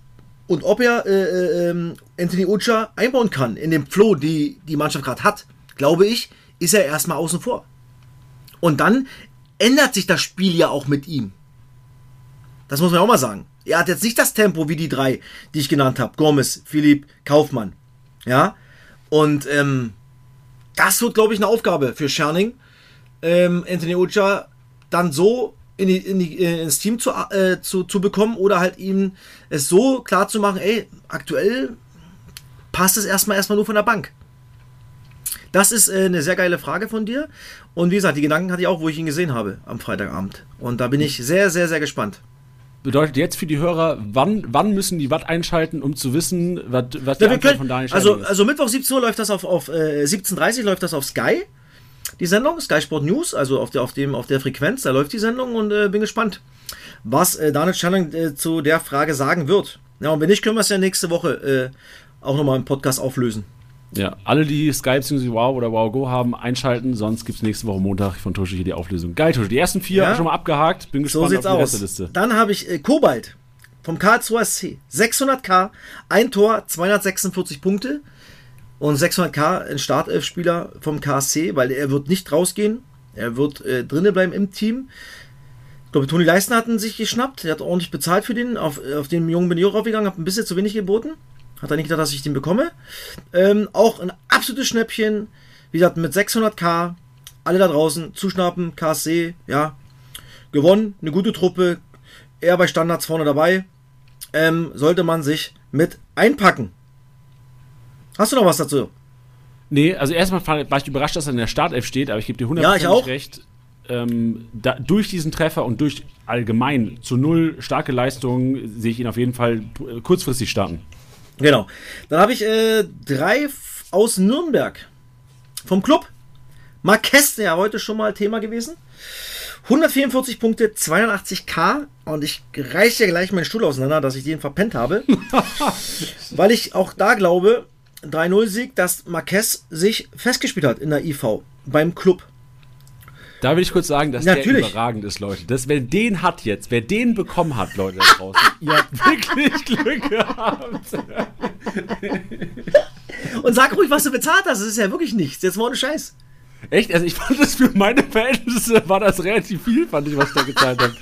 und ob er äh, äh, ähm, Anthony Ucha einbauen kann in den Flow, die die Mannschaft gerade hat, glaube ich, ist er erstmal außen vor. Und dann ändert sich das Spiel ja auch mit ihm. Das muss man auch mal sagen. Er hat jetzt nicht das Tempo wie die drei, die ich genannt habe. Gomez, Philipp, Kaufmann. Ja. Und ähm, das wird, glaube ich, eine Aufgabe für Scherning, ähm, Anthony Ucha dann so in die, in die, äh, ins Team zu, äh, zu, zu bekommen oder halt ihm es so klar zu machen, ey, aktuell passt es erstmal erstmal nur von der Bank. Das ist äh, eine sehr geile Frage von dir. Und wie gesagt, die Gedanken hatte ich auch, wo ich ihn gesehen habe am Freitagabend. Und da bin ich sehr, sehr, sehr gespannt bedeutet jetzt für die Hörer, wann, wann müssen die was einschalten, um zu wissen, was, was die ja, Antwort von Daniel also, ist? Also Mittwoch 17 Uhr läuft das auf, auf äh, 17.30 läuft das auf Sky, die Sendung, Sky Sport News, also auf der, auf dem, auf der Frequenz, da läuft die Sendung und äh, bin gespannt, was äh, Daniel Schanning äh, zu der Frage sagen wird. Ja, und wenn nicht, können wir es ja nächste Woche äh, auch nochmal im Podcast auflösen. Ja, alle, die Sky bzw. Wow oder Wow Go haben, einschalten, sonst gibt es nächste Woche Montag von Tusche hier die Auflösung. Geil, Tusche. Die ersten vier ja. schon mal abgehakt. Bin gespannt so auf die Liste. Dann habe ich äh, Kobalt vom K2SC. 600k, ein Tor, 246 Punkte. Und 600k ein Startelf-Spieler vom KSC, weil er wird nicht rausgehen. Er wird äh, drinnen bleiben im Team. Ich glaube, Toni Leisten hat ihn sich geschnappt. Er hat ordentlich bezahlt für den. Auf, auf den Jungen bin ich auch aufgegangen, habe ein bisschen zu wenig geboten. Hat er nicht gedacht, dass ich den bekomme. Ähm, auch ein absolutes Schnäppchen. Wie gesagt, mit 600k. Alle da draußen zuschnappen. KSC, ja. Gewonnen. Eine gute Truppe. Er bei Standards vorne dabei. Ähm, sollte man sich mit einpacken. Hast du noch was dazu? Nee, also erstmal war ich überrascht, dass er in der Startelf steht, aber ich gebe dir 100% ja, ich auch. recht. Ähm, da, durch diesen Treffer und durch allgemein zu null starke Leistungen sehe ich ihn auf jeden Fall kurzfristig starten. Genau. Dann habe ich äh, drei aus Nürnberg. Vom Club. Marquez, ja heute schon mal Thema gewesen. 144 Punkte, 82k. Und ich reiße ja gleich meinen Stuhl auseinander, dass ich den verpennt habe. weil ich auch da glaube, 3-0-Sieg, dass Marquez sich festgespielt hat in der IV beim Club. Da will ich kurz sagen, dass Natürlich. der überragend ist, Leute. Das, wer den hat jetzt, wer den bekommen hat, Leute da draußen, ihr habt wirklich Glück gehabt. Und sag ruhig, was du bezahlt hast. Das ist ja wirklich nichts. Jetzt mal ohne Scheiß. Echt? Also ich fand das für meine Verhältnisse war das relativ viel, fand ich, was ich da gezahlt habe.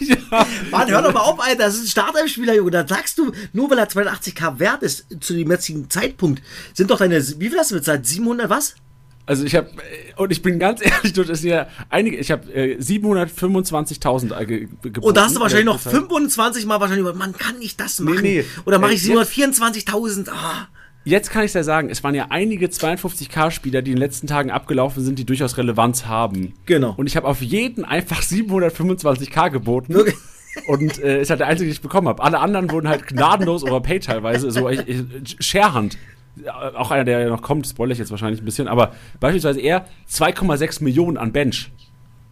ja. Mann, hör doch mal auf, Alter. Das ist ein Startelf-Spieler, Junge. Da sagst du, nur weil er 82k wert ist zu dem jetzigen Zeitpunkt, sind doch deine, wie viel hast du bezahlt? 700 was? Also ich habe und ich bin ganz ehrlich, das sind ja einige, ich habe äh, 725.000 äh, ge geboten. Und da hast du wahrscheinlich noch 25 Mal wahrscheinlich, man kann nicht das machen. Nee, nee. Oder mache ich 724.000? Ah. Jetzt kann ich ja sagen, es waren ja einige 52k-Spieler, die in den letzten Tagen abgelaufen sind, die durchaus Relevanz haben. Genau. Und ich habe auf jeden einfach 725k geboten. Wirklich? und äh, ist halt der einzige, den ich bekommen habe. Alle anderen wurden halt gnadenlos overpaid teilweise. So ich, ich, Sharehand, auch einer, der ja noch kommt, spoilere ich jetzt wahrscheinlich ein bisschen, aber beispielsweise er 2,6 Millionen an Bench.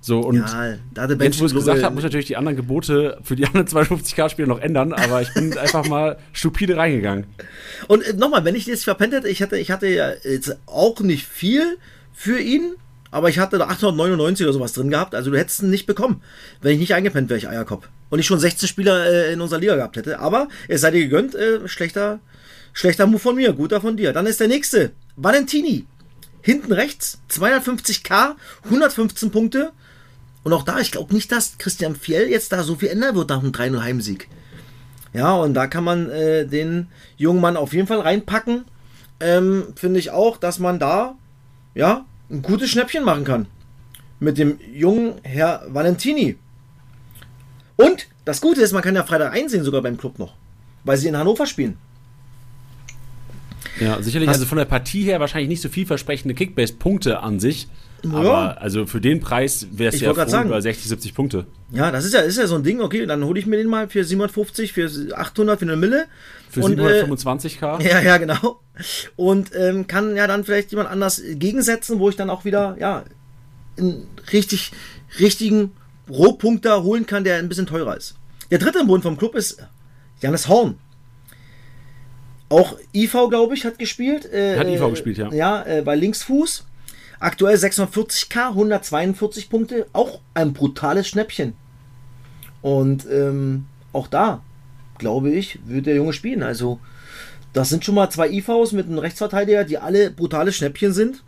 So, und Ja, da hatte jetzt, wo ich es Bench- gesagt habe, muss ich natürlich die anderen Gebote für die anderen 52k-Spieler noch ändern, aber ich bin einfach mal stupide reingegangen. Und äh, nochmal, wenn ich das verpennt hätte, ich hatte, ich hatte ja jetzt auch nicht viel für ihn, aber ich hatte da 899 oder sowas drin gehabt. Also du hättest ihn nicht bekommen, wenn ich nicht eingepennt wäre, ich Eierkopf. Und ich schon 16 Spieler äh, in unserer Liga gehabt hätte. Aber es sei dir gegönnt, äh, schlechter, schlechter Move von mir, guter von dir. Dann ist der nächste, Valentini. Hinten rechts, 250k, 115 Punkte. Und auch da, ich glaube nicht, dass Christian Fjell jetzt da so viel ändern wird nach einem 3-0 Heimsieg. Ja, und da kann man äh, den jungen Mann auf jeden Fall reinpacken. Ähm, Finde ich auch, dass man da ja ein gutes Schnäppchen machen kann. Mit dem jungen Herr Valentini. Und das Gute ist, man kann ja Freitag einsehen, sogar beim Club noch. Weil sie in Hannover spielen. Ja, sicherlich, Hast- also von der Partie her wahrscheinlich nicht so vielversprechende Kickbase-Punkte an sich. Ja. Aber also für den Preis wäre es ja froh sagen. über 60, 70 Punkte. Ja, das ist ja, ist ja so ein Ding, okay, dann hole ich mir den mal für 750, für 800, für eine Mille. Für Und, äh, 725k. Ja, ja, genau. Und ähm, kann ja dann vielleicht jemand anders gegensetzen, wo ich dann auch wieder, ja, einen richtig, richtigen Rohpunkter holen kann, der ein bisschen teurer ist. Der dritte im Bund vom Club ist Janis Horn. Auch IV, glaube ich, hat gespielt. Äh, Hat IV äh, gespielt, ja. Ja, äh, bei Linksfuß. Aktuell 640k, 142 Punkte. Auch ein brutales Schnäppchen. Und ähm, auch da, glaube ich, wird der Junge spielen. Also, das sind schon mal zwei IVs mit einem Rechtsverteidiger, die alle brutale Schnäppchen sind.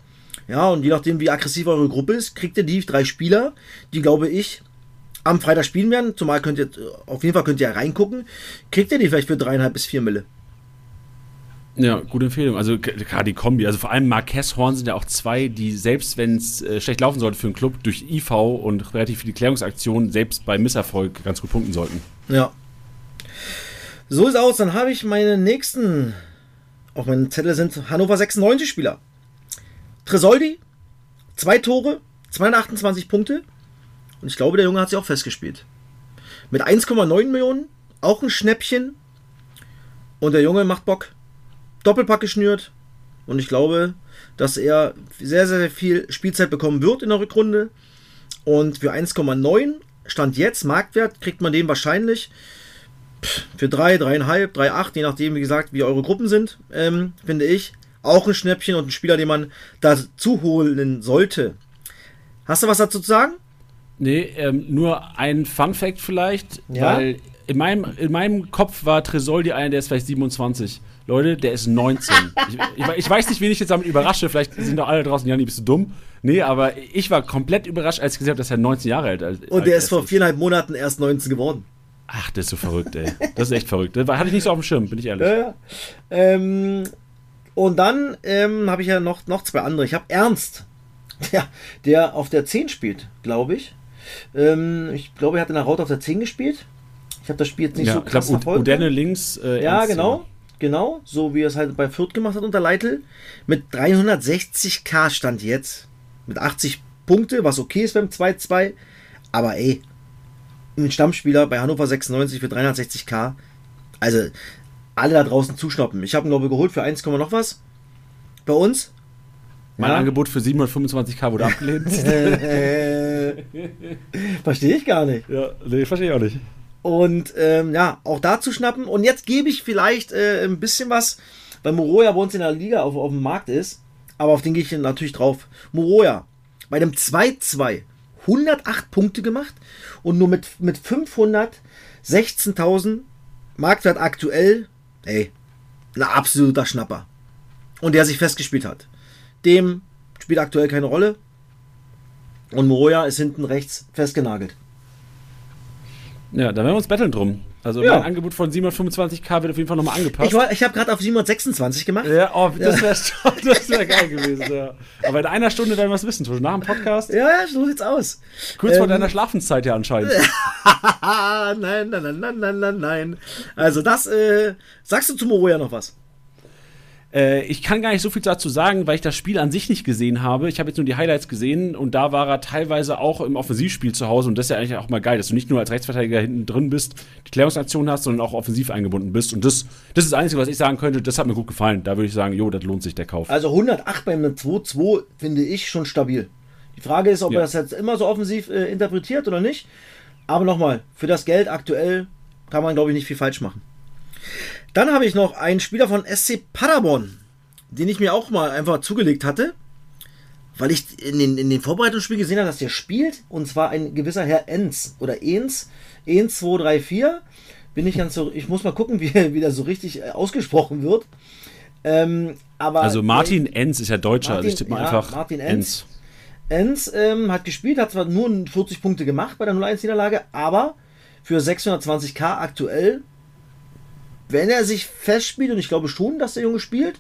Ja, und je nachdem, wie aggressiv eure Gruppe ist, kriegt ihr die drei Spieler, die, glaube ich, am Freitag spielen werden. Zumal könnt ihr, auf jeden Fall könnt ihr reingucken. Kriegt ihr die vielleicht für dreieinhalb bis vier Mille. Ja, gute Empfehlung. Also gerade die Kombi. Also vor allem Marquez Horn sind ja auch zwei, die selbst wenn es äh, schlecht laufen sollte für einen Club, durch IV und relativ viele Klärungsaktionen selbst bei Misserfolg ganz gut punkten sollten. Ja. So ist aus. Dann habe ich meine nächsten auf meinem Zettel sind Hannover 96 Spieler. Tresoldi, zwei Tore, 228 Punkte. Und ich glaube, der Junge hat sich auch festgespielt. Mit 1,9 Millionen, auch ein Schnäppchen. Und der Junge macht Bock. Doppelpack geschnürt. Und ich glaube, dass er sehr, sehr viel Spielzeit bekommen wird in der Rückrunde. Und für 1,9 Stand jetzt, Marktwert, kriegt man den wahrscheinlich für 3, 3,5, 3,8, je nachdem, wie gesagt, wie eure Gruppen sind, ähm, finde ich. Auch ein Schnäppchen und ein Spieler, den man dazu holen sollte. Hast du was dazu zu sagen? Nee, ähm, nur ein Fun Fact vielleicht, Ja? weil in meinem, in meinem Kopf war Tresoldi einer, der ist vielleicht 27. Leute, der ist 19. ich, ich, ich weiß nicht, wen ich jetzt damit überrasche. Vielleicht sind doch alle draußen, Janni, bist du dumm? Nee, aber ich war komplett überrascht, als ich gesehen habe, dass er 19 Jahre alt ist. Und der ist vor viereinhalb Monaten erst 19 geworden. Ach, das ist so verrückt, ey. Das ist echt verrückt. Das hatte ich nicht so auf dem Schirm, bin ich ehrlich. Ja. Ähm, und dann ähm, habe ich ja noch, noch zwei andere. Ich habe Ernst, der, der auf der 10 spielt, glaube ich. Ähm, ich glaube, er hat in der Raut auf der 10 gespielt. Ich habe das Spiel jetzt nicht ja, so krass verfolgt. Udenne links. Äh, Ja, Ernst, genau. Genau, so wie er es halt bei Fürth gemacht hat unter Leitl. Mit 360k stand jetzt. Mit 80 Punkte, was okay ist beim 2-2. Aber ey, ein Stammspieler bei Hannover 96 für 360k. Also, alle da draußen zuschnappen. Ich habe ihn, glaube ich, geholt für 1, Komma noch was. Bei uns. Mein Ja. Angebot für 725k wurde abgelehnt. Verstehe ich gar nicht. ja, nee, verstehe ich auch nicht. Und ähm, ja, auch da zu schnappen. Und jetzt gebe ich vielleicht äh, ein bisschen was, weil Moroja bei uns in der Liga auf, auf dem Markt ist. Aber auf den gehe ich natürlich drauf. Moroja, bei dem 2-2, 108 Punkte gemacht und nur mit, mit 516.000 Marktwert aktuell. Ey, ein absoluter Schnapper. Und der sich festgespielt hat. Dem spielt aktuell keine Rolle. Und Moroja ist hinten rechts festgenagelt. Ja, da werden wir uns betteln drum. Also Ja. mein Angebot von 725k wird auf jeden Fall nochmal angepasst. Ich, ich habe gerade auf 726 gemacht. ja, oh, das wäre das wär geil gewesen. Ja. Aber in einer Stunde werden wir es wissen, Tusch. Nach dem Podcast. Ja, ja, so sieht's aus. Kurz vor Ähm, deiner Schlafenszeit ja anscheinend. Nein, nein, nein, nein, nein, nein, nein. Also das, äh, sagst du zu Moroja noch was? Äh, ich kann gar nicht so viel dazu sagen, weil ich das Spiel an sich nicht gesehen habe. Ich habe jetzt nur die Highlights gesehen und da war er teilweise auch im Offensivspiel zu Hause und das ist ja eigentlich auch mal geil, dass du nicht nur als Rechtsverteidiger hinten drin bist, die Klärungsaktion hast, sondern auch offensiv eingebunden bist. Und das, das ist das Einzige, was ich sagen könnte, das hat mir gut gefallen. Da würde ich sagen, jo, das lohnt sich der Kauf. Also 108 beim 2-2 finde ich schon stabil. Die Frage ist, ob Ja. er das jetzt immer so offensiv äh, interpretiert oder nicht. Aber nochmal, für das Geld aktuell kann man, glaube ich, nicht viel falsch machen. Dann habe ich noch einen Spieler von SC Paderborn, den ich mir auch mal einfach zugelegt hatte, weil ich in den, in den Vorbereitungsspielen gesehen habe, dass der spielt. Und zwar ein gewisser Herr Enz oder Enz. Enz 234. Bin ich ganz so. Ich muss mal gucken, wie, wie das so richtig äh, ausgesprochen wird. Ähm, Also Martin Enz ist ja Deutscher, also ich Martin- tippe mal ja, einfach Martin Enz. Enz ähm, hat gespielt, hat zwar nur 40 Punkte gemacht bei der 0-1-Niederlage, aber für 620k aktuell, wenn er sich festspielt, und ich glaube schon, dass der Junge spielt,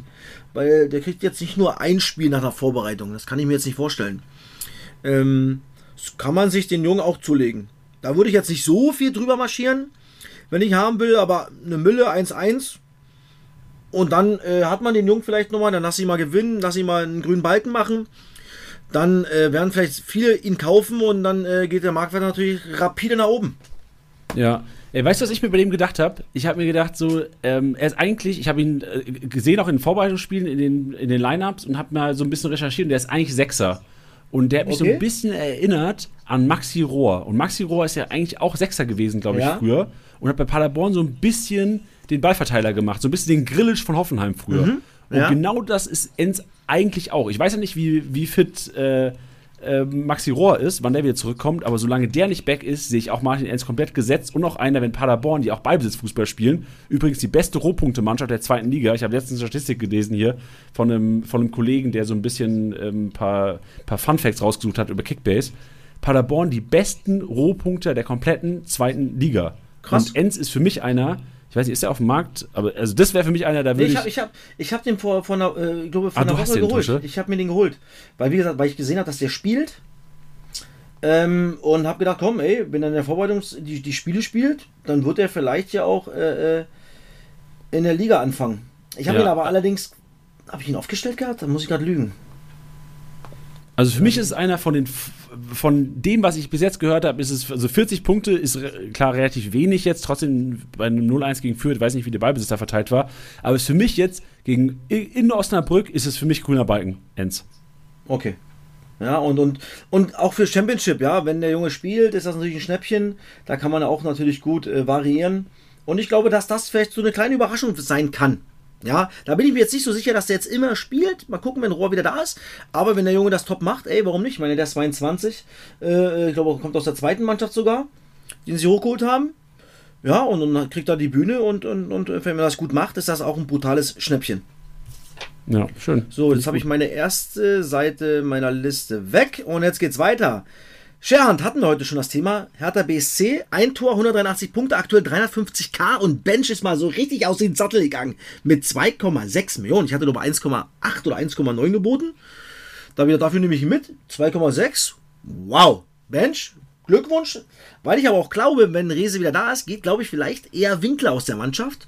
weil der kriegt jetzt nicht nur ein Spiel nach der Vorbereitung, das kann ich mir jetzt nicht vorstellen. Ähm, kann man sich den Jungen auch zulegen. Da würde ich jetzt nicht so viel drüber marschieren, wenn ich haben will, aber eine Mülle 1-1 und dann äh, hat man den Jungen vielleicht nochmal, dann lass ihn mal gewinnen, lass ihn mal einen grünen Balken machen. Dann äh, werden vielleicht viele ihn kaufen und dann äh, geht der Marktwert natürlich rapide nach oben. Ja. Weißt du, was ich mir bei dem gedacht habe? Ich habe mir gedacht, so, ähm, er ist eigentlich, ich habe ihn äh, gesehen auch in den Vorbereitungsspielen, in den, in den Lineups und habe mal so ein bisschen recherchiert und der ist eigentlich Sechser. Und der hat mich so Okay. ein bisschen erinnert an Maxi Rohr. Und Maxi Rohr ist ja eigentlich auch Sechser gewesen, glaube ich, Ja. früher. Und hat bei Paderborn so ein bisschen den Ballverteiler gemacht. So ein bisschen den Grillisch von Hoffenheim früher. Und Mhm. ja. genau das ist Enz eigentlich auch. Ich weiß ja nicht, wie, wie fit äh, äh, Maxi Rohr ist, wann der wieder zurückkommt, aber solange der nicht back ist, sehe ich auch Martin Enz komplett gesetzt und auch einer, wenn Paderborn, die auch Ballbesitzfußball spielen, übrigens die beste Rohpunkte-Mannschaft der zweiten Liga. Ich habe letztens eine Statistik gelesen hier von einem, von einem Kollegen, der so ein bisschen ein ähm, paar, paar Fun-Facts rausgesucht hat über Kickbase. Paderborn die besten Rohpunkte der kompletten zweiten Liga. Krass. Und Enz ist für mich einer, ich weiß nicht, ist er auf dem Markt, aber also das wäre für mich einer, da würde ich ich. habe ich hab, ich hab den vor, vor einer, äh, ich glaube, vor Ah, einer Woche geholt. Tusche? Ich habe mir den geholt. Weil, wie gesagt, weil ich gesehen habe, dass der spielt. Ähm, und habe gedacht, komm, ey, wenn er in der Vorbereitung die, die Spiele spielt, dann wird er vielleicht ja auch äh, äh, in der Liga anfangen. Ich habe Ja. ihn aber allerdings, habe ich ihn aufgestellt gehabt? Da muss ich gerade lügen. Also für mich ist einer von den von dem, was ich bis jetzt gehört habe, ist es also 40 Punkte ist re klar relativ wenig jetzt, trotzdem bei einem 0-1 gegen Fürth, weiß nicht, wie der Ballbesitz verteilt war, aber ist für mich jetzt gegen in Osnabrück ist es für mich grüner Balken, Enz. Okay. Ja, und, und, und auch für Championship, ja, wenn der Junge spielt, ist das natürlich ein Schnäppchen. Da kann man auch natürlich gut äh, variieren. Und ich glaube, dass das vielleicht so eine kleine Überraschung sein kann. Ja, da bin ich mir jetzt nicht so sicher, dass der jetzt immer spielt. Mal gucken, wenn Rohr wieder da ist. Aber wenn der Junge das top macht, ey, warum nicht? Ich meine, der ist 22. Äh, ich glaube, kommt aus der zweiten Mannschaft sogar, den sie hochgeholt haben. Ja, und, dann kriegt er die Bühne und, und, und wenn man das gut macht, ist das auch ein brutales Schnäppchen. Ja, schön. So, jetzt habe ich meine erste Seite meiner Liste weg und jetzt geht's weiter. Scherhand hatten wir heute schon das Thema. Hertha BSC, ein Tor, 183 Punkte, aktuell 350k und Bench ist mal so richtig aus den Sattel gegangen mit 2,6 Millionen. Ich hatte nur bei 1,8 oder 1,9 geboten. Da wieder dafür nehme ich ihn mit. 2,6. Wow. Bench, Glückwunsch. Weil ich aber auch glaube, wenn Rese wieder da ist, geht, glaube ich, vielleicht eher Winkler aus der Mannschaft.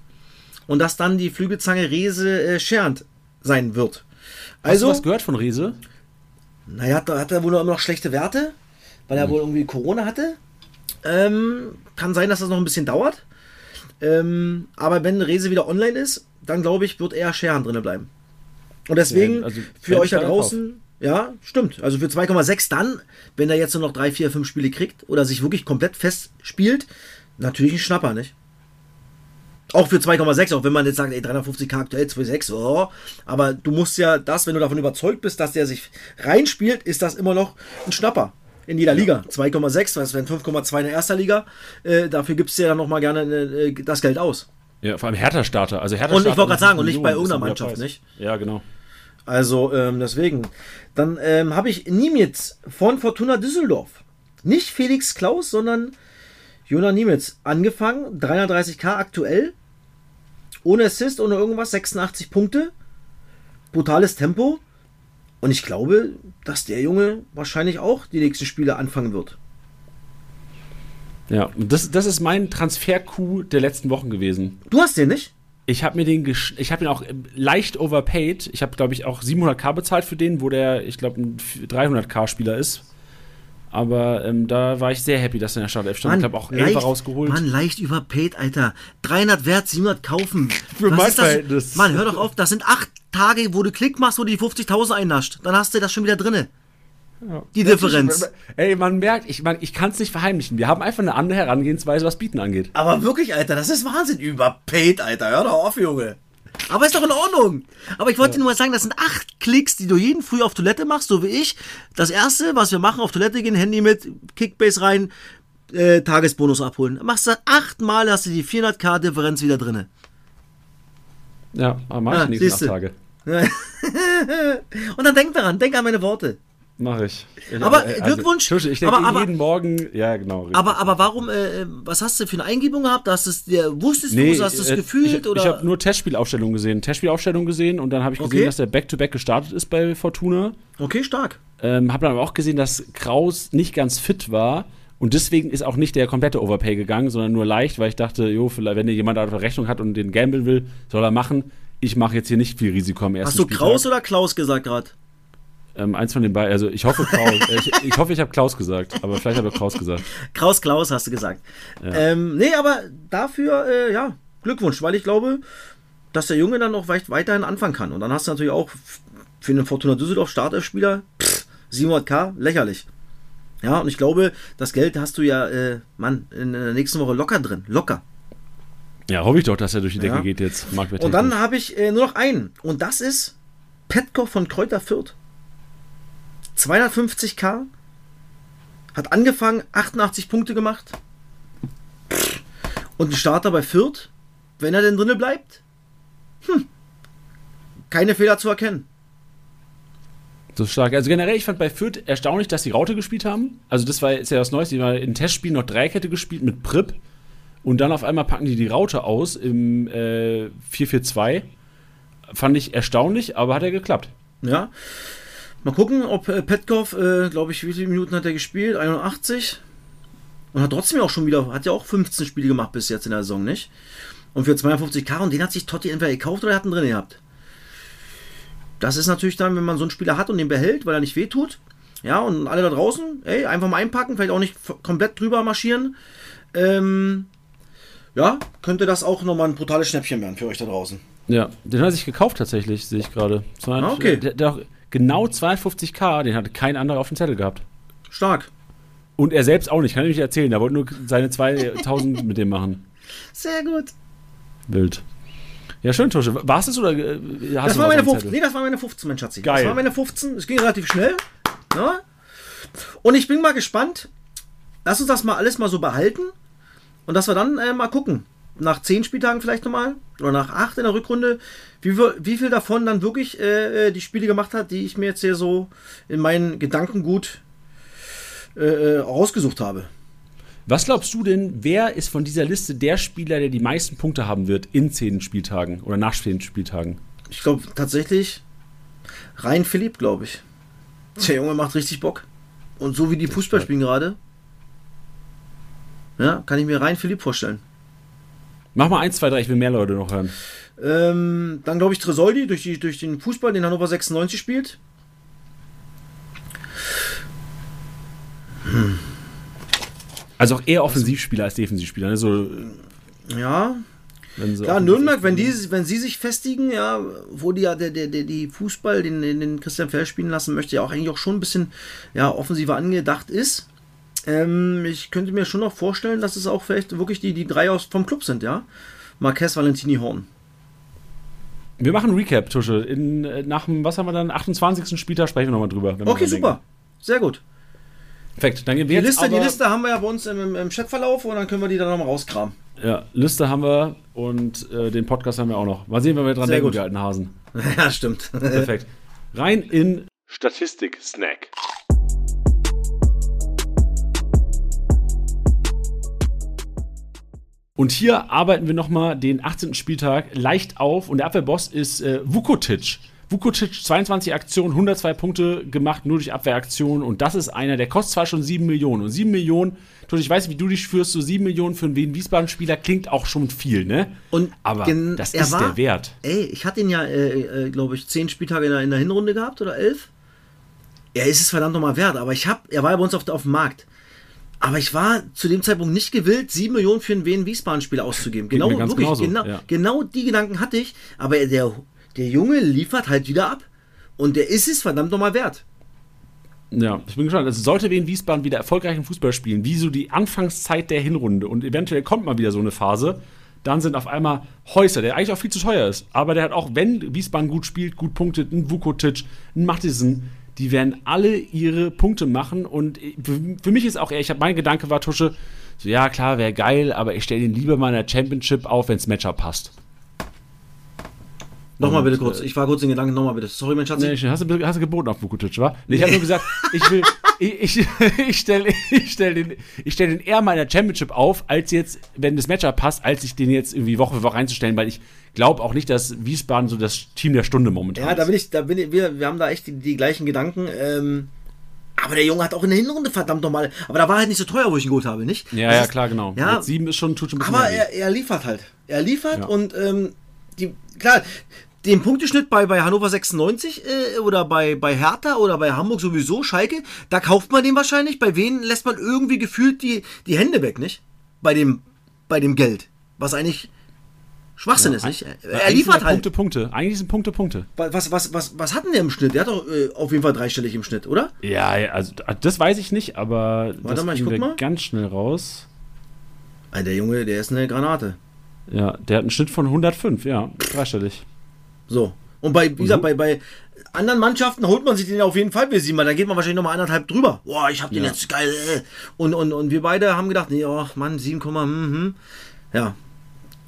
Und dass dann die Flügelzange Rese äh, Scherhand sein wird. Hast Also, du was gehört von Riese? naja, hat, er- hat er wohl immer noch schlechte Werte, weil er wohl irgendwie Corona hatte. Ähm, kann sein, dass das noch ein bisschen dauert. Ähm, aber wenn Rese wieder online ist, dann glaube ich, wird eher Scherhan drin bleiben. Und deswegen, Ja, also für euch da draußen, ja, stimmt. Also für 2,6 dann, wenn er jetzt nur noch 3, 4, 5 Spiele kriegt oder sich wirklich komplett fest spielt, natürlich ein Schnapper, nicht? Auch für 2,6, auch wenn man jetzt sagt, ey, 350k aktuell, 2,6, oh, aber du musst ja das, wenn du davon überzeugt bist, dass der sich reinspielt, ist das immer noch ein Schnapper. In jeder Liga. 2,6, das wären 5,2 in der ersten Liga. Äh, dafür gibst du ja dann nochmal gerne äh, das Geld aus. Ja, vor allem Hertha-Starter. Also Hertha Und ich Starter wollte gerade sagen, und nicht bei irgendeiner Mannschaft, nicht? Ja, genau. Also ähm, deswegen. Dann ähm, habe ich Niemitz von Fortuna Düsseldorf. Nicht Felix Klaus, sondern Jona Niemitz. Angefangen, 330k aktuell. Ohne Assist, ohne irgendwas, 86 Punkte. Brutales Tempo. Und ich glaube, dass der Junge wahrscheinlich auch die nächsten Spiele anfangen wird. Ja, das, das ist mein Transfer-Coup der letzten Wochen gewesen. Du hast den nicht? Ich habe mir den, gesch- ich habe ihn auch ähm, leicht overpaid. Ich habe, glaube ich, auch 700k bezahlt für den, wo der, ich glaube, ein 300k-Spieler ist. Aber ähm, da war ich sehr happy, dass er in der Startelf stand. ich habe auch Elfer rausgeholt. Mann, leicht überpaid, Alter. 300 wert, 700 kaufen. Für Was mein? Verhältnis. Mann, hör doch auf. Das sind acht Tage, wo du Klick machst, wo du die 50.000 einnascht. Dann hast du das schon wieder drinne. Die Differenz. Ey, man merkt, ich, man, ich kann es nicht verheimlichen. Wir haben einfach eine andere Herangehensweise, was Bieten angeht. Aber wirklich, Alter, das ist Wahnsinn. Überpaid, Alter. Hör doch auf, Junge. Aber ist doch in Ordnung. Aber ich wollte dir nur mal sagen, das sind acht Klicks, die du jeden Früh auf Toilette machst, so wie ich. Das erste, was wir machen, auf Toilette gehen, Handy mit, Kickbase rein, äh, Tagesbonus abholen. Machst du achtmal, hast du die 400k Differenz wieder drinne. Ja, aber mach ich Ah, nächsten acht Tage. Und dann denk daran, denk an meine Worte. Mach ich. ich Aber Glückwunsch, Tusche, ich denke aber- aber- jeden Morgen, ja genau. richtig. Aber, aber warum, äh, was hast du für eine Eingebung gehabt? Hast du es dir, wusstest du es, hast du es äh, gefühlt? ich, oder? ich habe nur Testspielaufstellungen gesehen. Testspielaufstellungen gesehen und dann habe ich gesehen, Okay. dass der Back-to-Back gestartet ist bei Fortuna. okay, stark. Ähm, habe dann aber auch gesehen, dass Kraus nicht ganz fit war. Und deswegen ist auch nicht der komplette Overpay gegangen, sondern nur leicht, weil ich dachte, jo, vielleicht, wenn jemand eine Rechnung hat und den Gamble will, soll er machen. Ich mache jetzt hier nicht viel Risiko am ersten Hast du Spieltag. Kraus oder Klaus gesagt gerade? Ähm, eins von den beiden. Also ich hoffe Kraus. äh, ich, ich hoffe, ich habe Klaus gesagt, aber vielleicht habe ich Kraus gesagt. Kraus, Klaus hast du gesagt. Ähm, nee, aber dafür, äh, ja, Glückwunsch, weil ich glaube, dass der Junge dann auch weit, weiterhin anfangen kann. Und dann hast du natürlich auch für einen Fortuna Düsseldorf Startelfspieler pff, 700k, lächerlich. Ja, und ich glaube, das Geld hast du ja, äh, Mann, in der nächsten Woche locker drin. Locker. Ja, hoffe ich doch, dass er durch die Decke Ja. geht jetzt. Und dann habe ich äh, nur noch einen. Und das ist Petko von Kräuter Fürth. 250k. Hat angefangen, 88 Punkte gemacht. Und ein Starter bei Fürth, wenn er denn drinne bleibt, hm, keine Fehler zu erkennen. So stark. Also generell, ich fand bei Fürth erstaunlich, dass die Raute gespielt haben. Also das war ist ja was Neues. Die haben in Testspielen noch Dreikette gespielt mit Prip. Und dann auf einmal packen die die Raute aus im äh, 4-4-2. Fand ich erstaunlich, aber hat ja geklappt. Ja. Mal gucken, ob äh, Petkov, äh, glaube ich, wie viele Minuten hat er gespielt? 81. Und hat trotzdem auch schon wieder, hat ja auch 15 Spiele gemacht bis jetzt in der Saison, nicht? Und für 52k, und den hat sich Totti entweder gekauft oder er hat ihn drin gehabt. Das ist natürlich dann, wenn man so einen Spieler hat und den behält, weil er nicht wehtut. Ja, und alle da draußen, ey, einfach mal einpacken, vielleicht auch nicht komplett drüber marschieren. Ähm, ja, könnte das auch nochmal ein brutales Schnäppchen werden für euch da draußen. Ja, den hat er sich gekauft tatsächlich, sehe ich gerade. Ah, okay. Der, der, genau 250k, den hatte kein anderer auf dem Zettel gehabt. Stark. Und er selbst auch nicht, kann ich nicht erzählen. Er wollte nur seine 2000 mit dem machen. Sehr gut. Wild. Ja, schön, Tusche. War es das oder äh, hast Das du war meine auf dem 15. Zettel? Nee, das war meine 15, mein Schatzi. Geil. Das war meine 15. Es ging relativ schnell. Ja? Und ich bin mal gespannt. Lass uns das mal alles mal so behalten. Und dass wir dann äh, mal gucken. Nach 10 Spieltagen vielleicht nochmal. Oder nach 8 in der Rückrunde. Wie, wie viel davon dann wirklich äh, äh, die Spiele gemacht hat, die ich mir jetzt hier so in meinen Gedanken gut äh, äh, rausgesucht habe. Was glaubst du denn, wer ist von dieser Liste der Spieler, der die meisten Punkte haben wird in 10 Spieltagen oder nach 10 Spieltagen? Ich glaube tatsächlich Rein Philipp, glaube ich. Der Junge macht richtig Bock. Und so wie die Fußball spielen gerade, ja, kann ich mir Rein Philipp vorstellen. Mach mal 1, 2, 3, ich will mehr Leute noch hören. Ähm, dann glaube ich Tresoldi durch, die, durch den Fußball, den Hannover 96 spielt. Also auch eher Offensivspieler als Defensivspieler. Ne? So, Ja, wenn klar, Nürnberg, wenn die, wenn sie sich festigen, ja, wo die ja der, der, der, die Fußball, den, den den Christian Fell spielen lassen möchte, ja auch eigentlich auch schon ein bisschen ja, offensiver angedacht ist. Ähm, ich könnte mir schon noch vorstellen, dass es auch vielleicht wirklich die, die drei aus vom Club sind, ja. Marquez, Valentini, Horn. Wir machen einen Recap, Tusche. In, äh, nach dem, was haben wir dann, 28. Spieltag sprechen wir nochmal drüber. Okay, super. Sehr gut. denken. Perfekt, dann gehen Die wir jetzt Liste, die Liste haben wir ja bei uns im, im- im Chatverlauf und dann können wir die dann nochmal rauskramen. Ja, Liste haben wir und äh, den Podcast haben wir auch noch. Mal sehen, wenn wir dran Sehr denken, gut. die alten Hasen. ja, stimmt. Perfekt. Rein in Statistik-Snack. Und hier arbeiten wir nochmal den 18. Spieltag leicht auf und der Abwehrboss ist äh, Vukotic Vukotic 22 Aktionen, 102 Punkte gemacht, nur durch Abwehraktionen. Und das ist einer, der kostet zwar schon 7 Millionen. Und 7 Millionen, ich weiß nicht, wie du dich führst, so 7 Millionen für einen Wien-Wiesbaden-Spieler klingt auch schon viel, ne? Und Aber das ist war, der Wert. Ey, ich hatte ihn ja, äh, äh, glaube ich, 10 Spieltage in der, in der, Hinrunde gehabt oder 11. Er ist es verdammt nochmal wert, aber ich hab, er war ja bei uns auf, auf dem Markt. Aber ich war zu dem Zeitpunkt nicht gewillt, 7 Millionen für einen Wien-Wiesbaden-Spieler auszugeben. Genau, wirklich, genauso, genau, ja. genau die Gedanken hatte ich. Aber der, der Junge liefert halt wieder ab. Und der ist es verdammt nochmal wert. Ja, ich bin gespannt. Also sollte Wien Wiesbaden wieder erfolgreichen Fußball spielen, wie so die Anfangszeit der Hinrunde und eventuell kommt mal wieder so eine Phase, dann sind auf einmal Häuser, der eigentlich auch viel zu teuer ist, aber der hat auch, wenn Wiesbaden gut spielt, gut punktet, ein Vukotic, ein Mattisen, die werden alle ihre Punkte machen und für mich ist auch eher, ich habe mein Gedanke war Tusche, so ja klar, wäre geil, aber ich stelle ihn lieber mal in der Championship auf, wenn das Matchup passt. Nochmal bitte kurz, äh, ich war kurz in Gedanken, nochmal bitte. Sorry, mein Schatz. Nee, hast, du, hast du geboten auf Vukutic, wa? Nee, ich habe nur gesagt, ich will, ich, ich, ich stelle ich stell den, stell den eher mal in der Championship auf, als jetzt, wenn das Matchup passt, als ich den jetzt irgendwie Woche für Woche reinzustellen, weil ich glaube auch nicht, dass Wiesbaden so das Team der Stunde momentan ist. Ja, da bin ich, da bin ich, wir, wir haben da echt die, die gleichen Gedanken. Ähm, aber der Junge hat auch in der Hinrunde verdammt nochmal. Aber da war halt nicht so teuer, wo ich ihn gut habe, nicht? Ja, das ja, klar, genau. Ja, Mit sieben ist schon, tut schon ein bisschen Aber er, er, liefert halt. Er liefert ja. und ähm, die, klar, den Punkteschnitt bei, bei Hannover 96 äh, oder bei, bei Hertha oder bei Hamburg sowieso, Schalke, da kauft man den wahrscheinlich. Bei wen lässt man irgendwie gefühlt die, die Hände weg, nicht? Bei dem, bei dem Geld. Was eigentlich Schwachsinn ja, ist, nicht? Er liefert halt. Punkte, Punkte. Eigentlich sind Punkte, Punkte. Was, was, was, was hatten der im Schnitt? Der hat doch äh, auf jeden Fall dreistellig im Schnitt, oder? Ja, also das weiß ich nicht, aber Warte das mal, ich guck mal. ganz schnell raus. Der Junge, der ist eine Granate. Ja, der hat einen Schnitt von 105, ja, dreistellig. So. Und bei, wie gesagt, mhm. bei, bei anderen Mannschaften holt man sich den auf jeden Fall wie sie mal. Da geht man wahrscheinlich nochmal anderthalb drüber. Boah, ich hab den ja. jetzt geil. Äh. Und, und, und wir beide haben gedacht, nee, oh Mann, 7, hm, hm. Ja.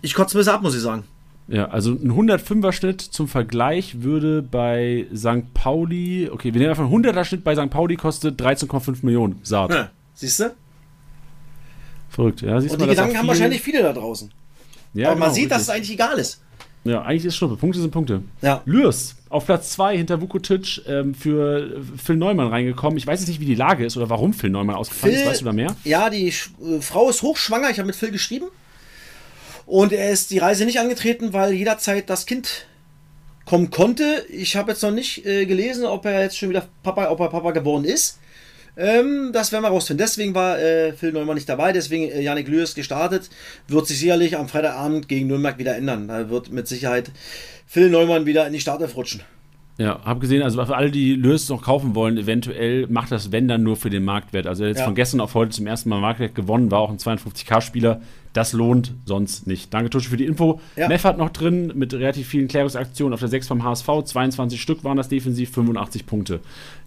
Ich kotze ein bisschen ab, muss ich sagen. Ja, also ein 105er Schnitt zum Vergleich würde bei St. Pauli, okay, wir nehmen einfach einen 100er Schnitt bei St. Pauli kostet 13,5 Millionen Saat. Ja, siehst du? Verrückt, ja. Siehst Und die mal, Gedanken haben wahrscheinlich viele da draußen. Ja, Aber man genau, sieht, richtig. dass es eigentlich egal ist. Ja, eigentlich ist es Schnuppe. Punkte sind Punkte. Ja. Lürs auf Platz 2 hinter Vukotic ähm, für Phil Neumann reingekommen. Ich weiß jetzt nicht, wie die Lage ist oder warum Phil Neumann ausgefallen Phil, ist. Weißt du da mehr? Ja, die Sch äh, Frau ist hochschwanger. Ich habe mit Phil geschrieben. Und er ist die Reise nicht angetreten, weil jederzeit das Kind kommen konnte. Ich habe jetzt noch nicht äh, gelesen, ob er jetzt schon wieder Papa, ob er Papa geworden ist. Ähm, das werden wir rausfinden. Deswegen war äh, Phil Neumann nicht dabei, deswegen äh, Janik Lüers gestartet. Wird sich sicherlich am Freitagabend gegen Nürnberg wieder ändern. Da wird mit Sicherheit Phil Neumann wieder in die Startelf rutschen. Ja, habe gesehen, also für alle, die Lös noch kaufen wollen, eventuell macht das, wenn dann nur für den Marktwert. Also jetzt ja. von gestern auf heute zum ersten Mal Marktwert gewonnen, war auch ein 52k-Spieler. Das lohnt sonst nicht. Danke, Tusche, für die Info. Ja. Hat noch drin mit relativ vielen Klärungsaktionen auf der 6 vom HSV. 22 Stück waren das defensiv, 85 Punkte.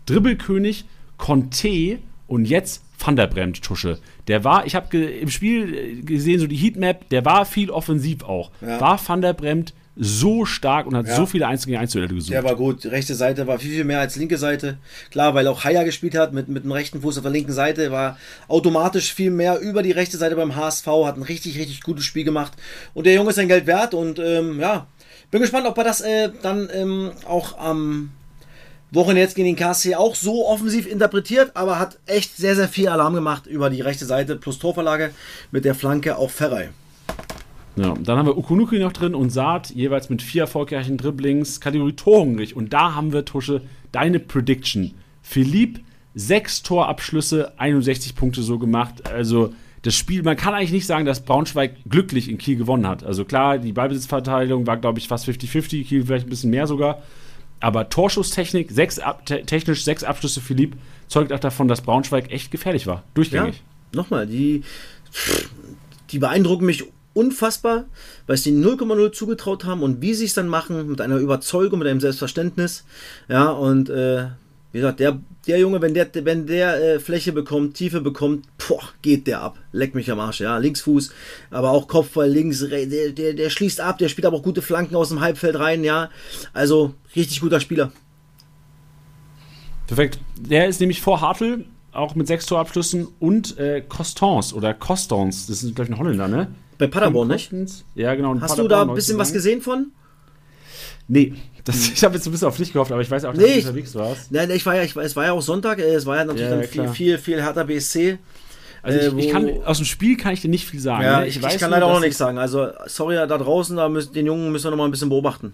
Dribbelkönig Conte und jetzt Van der Bremt Tusche. Der war, ich habe im Spiel gesehen, so die Heatmap, der war viel offensiv auch. Ja. War Van der Bremt so stark und hat ja. so viele einzige Einzelduelle gesucht. Der war gut. Die rechte Seite war viel, viel mehr als linke Seite. Klar, weil auch Haya gespielt hat mit, mit dem rechten Fuß auf der linken Seite, war automatisch viel mehr über die rechte Seite beim HSV, hat ein richtig, richtig gutes Spiel gemacht. Und der Junge ist sein Geld wert und ähm, ja, bin gespannt, ob er das äh, dann ähm, auch am Wochen jetzt gegen den KSC auch so offensiv interpretiert, aber hat echt sehr, sehr viel Alarm gemacht über die rechte Seite plus Torverlage mit der Flanke auf Ferrei. Ja, dann haben wir Ukunuki noch drin und Saat, jeweils mit vier erfolgreichen Dribblings, Kategorie torhungrig. Und da haben wir, Tusche, deine Prediction. Philipp, sechs Torabschlüsse, 61 Punkte so gemacht. Also das Spiel, man kann eigentlich nicht sagen, dass Braunschweig glücklich in Kiel gewonnen hat. Also klar, die Ballbesitzverteilung war, glaube ich, fast 50-50, Kiel vielleicht ein bisschen mehr sogar. Aber Torschusstechnik, sechs ab, technisch sechs Abschlüsse Philipp, zeugt auch davon, dass Braunschweig echt gefährlich war. Durchgängig. Ja, nochmal, die, die beeindrucken mich unfassbar, weil sie 0,0 zugetraut haben und wie sie es dann machen, mit einer Überzeugung, mit einem Selbstverständnis. Ja, und äh, wie gesagt, der, der Junge, wenn der, wenn der äh, Fläche bekommt, Tiefe bekommt, boah, geht der ab. Leck mich am Arsch, ja. Linksfuß, aber auch Kopfball links, der, der, der schließt ab, der spielt aber auch gute Flanken aus dem Halbfeld rein, ja. Also, richtig guter Spieler. Perfekt. Der ist nämlich vor Hartl, auch mit sechs Torabschlüssen und äh, Costance oder Costance, das ist, glaube ich, ein Holländer, ne? Bei Paderborn, nicht? Ja, genau. Hast Paderborn, du da ein bisschen was gesehen von? Nee, das, ich habe jetzt ein bisschen auf dich gehofft, aber ich weiß auch, dass Nee, du ich- unterwegs warst. Nein, ich war ja, ich, es war ja auch Sonntag, äh, es war ja natürlich Ja, dann viel, viel, viel härter BSC. Also Äh, ich, ich wo- kann, aus dem Spiel kann ich dir nicht viel sagen. Ja, ne? ich, ich, weiß kann nur, leider auch noch nichts sagen. Also, sorry da draußen, da müssen, den Jungen müssen wir noch mal ein bisschen beobachten.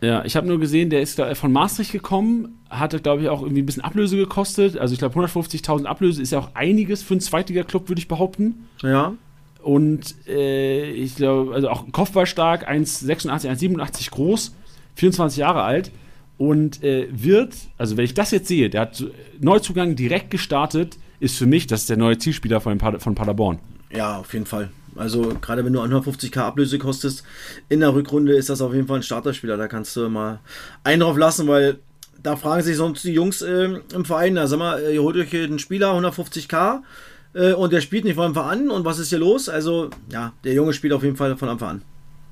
Ja, ich habe nur gesehen, der ist da von Maastricht gekommen, hatte, glaube ich, auch irgendwie ein bisschen Ablöse gekostet. Also ich glaube, 150.000 Ablöse ist ja auch einiges für einen Zweitliga-Club, würde ich behaupten. Ja. Und äh, ich glaube, also auch kopfballstark, 1,86, 1,87 groß, 24 Jahre alt. Und äh, wird, also wenn ich das jetzt sehe, der hat Neuzugang direkt gestartet, ist für mich, das ist der neue Zielspieler von, von Paderborn. Ja, auf jeden Fall. Also gerade wenn du 150k Ablöse kostest in der Rückrunde, ist das auf jeden Fall ein Starterspieler. Da kannst du mal einen drauf lassen, weil da fragen sich sonst die Jungs ähm, im Verein, na sag mal, ihr holt euch einen Spieler 150k äh, und der spielt nicht von Anfang an und was ist hier los? Also ja, der Junge spielt auf jeden Fall von Anfang an.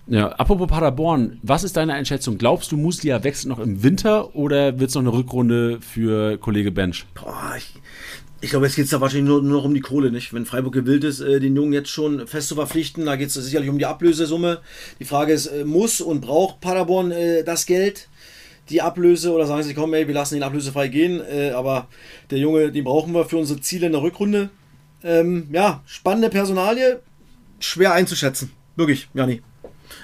Ja, apropos Paderborn, was ist deine Einschätzung? Glaubst du, Muslia wechselt noch im Winter oder wird es noch eine Rückrunde für Kollege Bench? Boah, ich, ich glaube, jetzt geht es da wahrscheinlich nur, nur noch um die Kohle, nicht? Wenn Freiburg gewillt ist, äh, den Jungen jetzt schon fest zu verpflichten, da geht es sicherlich um die Ablösesumme. Die Frage ist, äh, muss und braucht Paderborn äh, das Geld, die Ablöse, oder sagen sie, komm, ey, wir lassen ihn ablösefrei gehen, äh, aber der Junge, den brauchen wir für unsere Ziele in der Rückrunde. Ähm, ja, spannende Personalie, schwer einzuschätzen. Wirklich, Jani.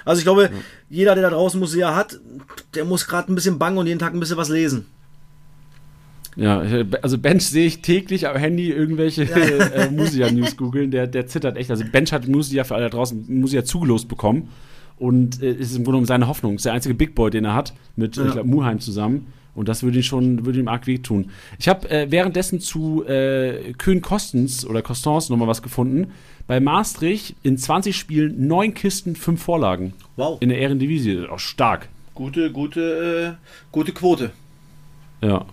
Also ich glaube, jeder, der da draußen Musea hat, der muss gerade ein bisschen bangen und jeden Tag ein bisschen was lesen. Ja, also Bench sehe ich täglich am Handy irgendwelche äh, Musia-News googeln. Der, der zittert echt. Also Bench hat Musia für alle da draußen Musia zugelost bekommen. Und äh, ist im Grunde genommen seine Hoffnung. Ist der einzige Big Boy, den er hat, mit Ja. ich glaub, Muheim zusammen. Und das würde ihn schon, würde ihm arg wehtun. Ich habe äh, währenddessen zu äh, Köhn Kostens oder Costans nochmal was gefunden. Bei Maastricht in 20 Spielen neun Kisten, fünf Vorlagen. Wow. In der Ehrendivisie. Auch stark. Gute, gute, äh, gute Quote. Ja.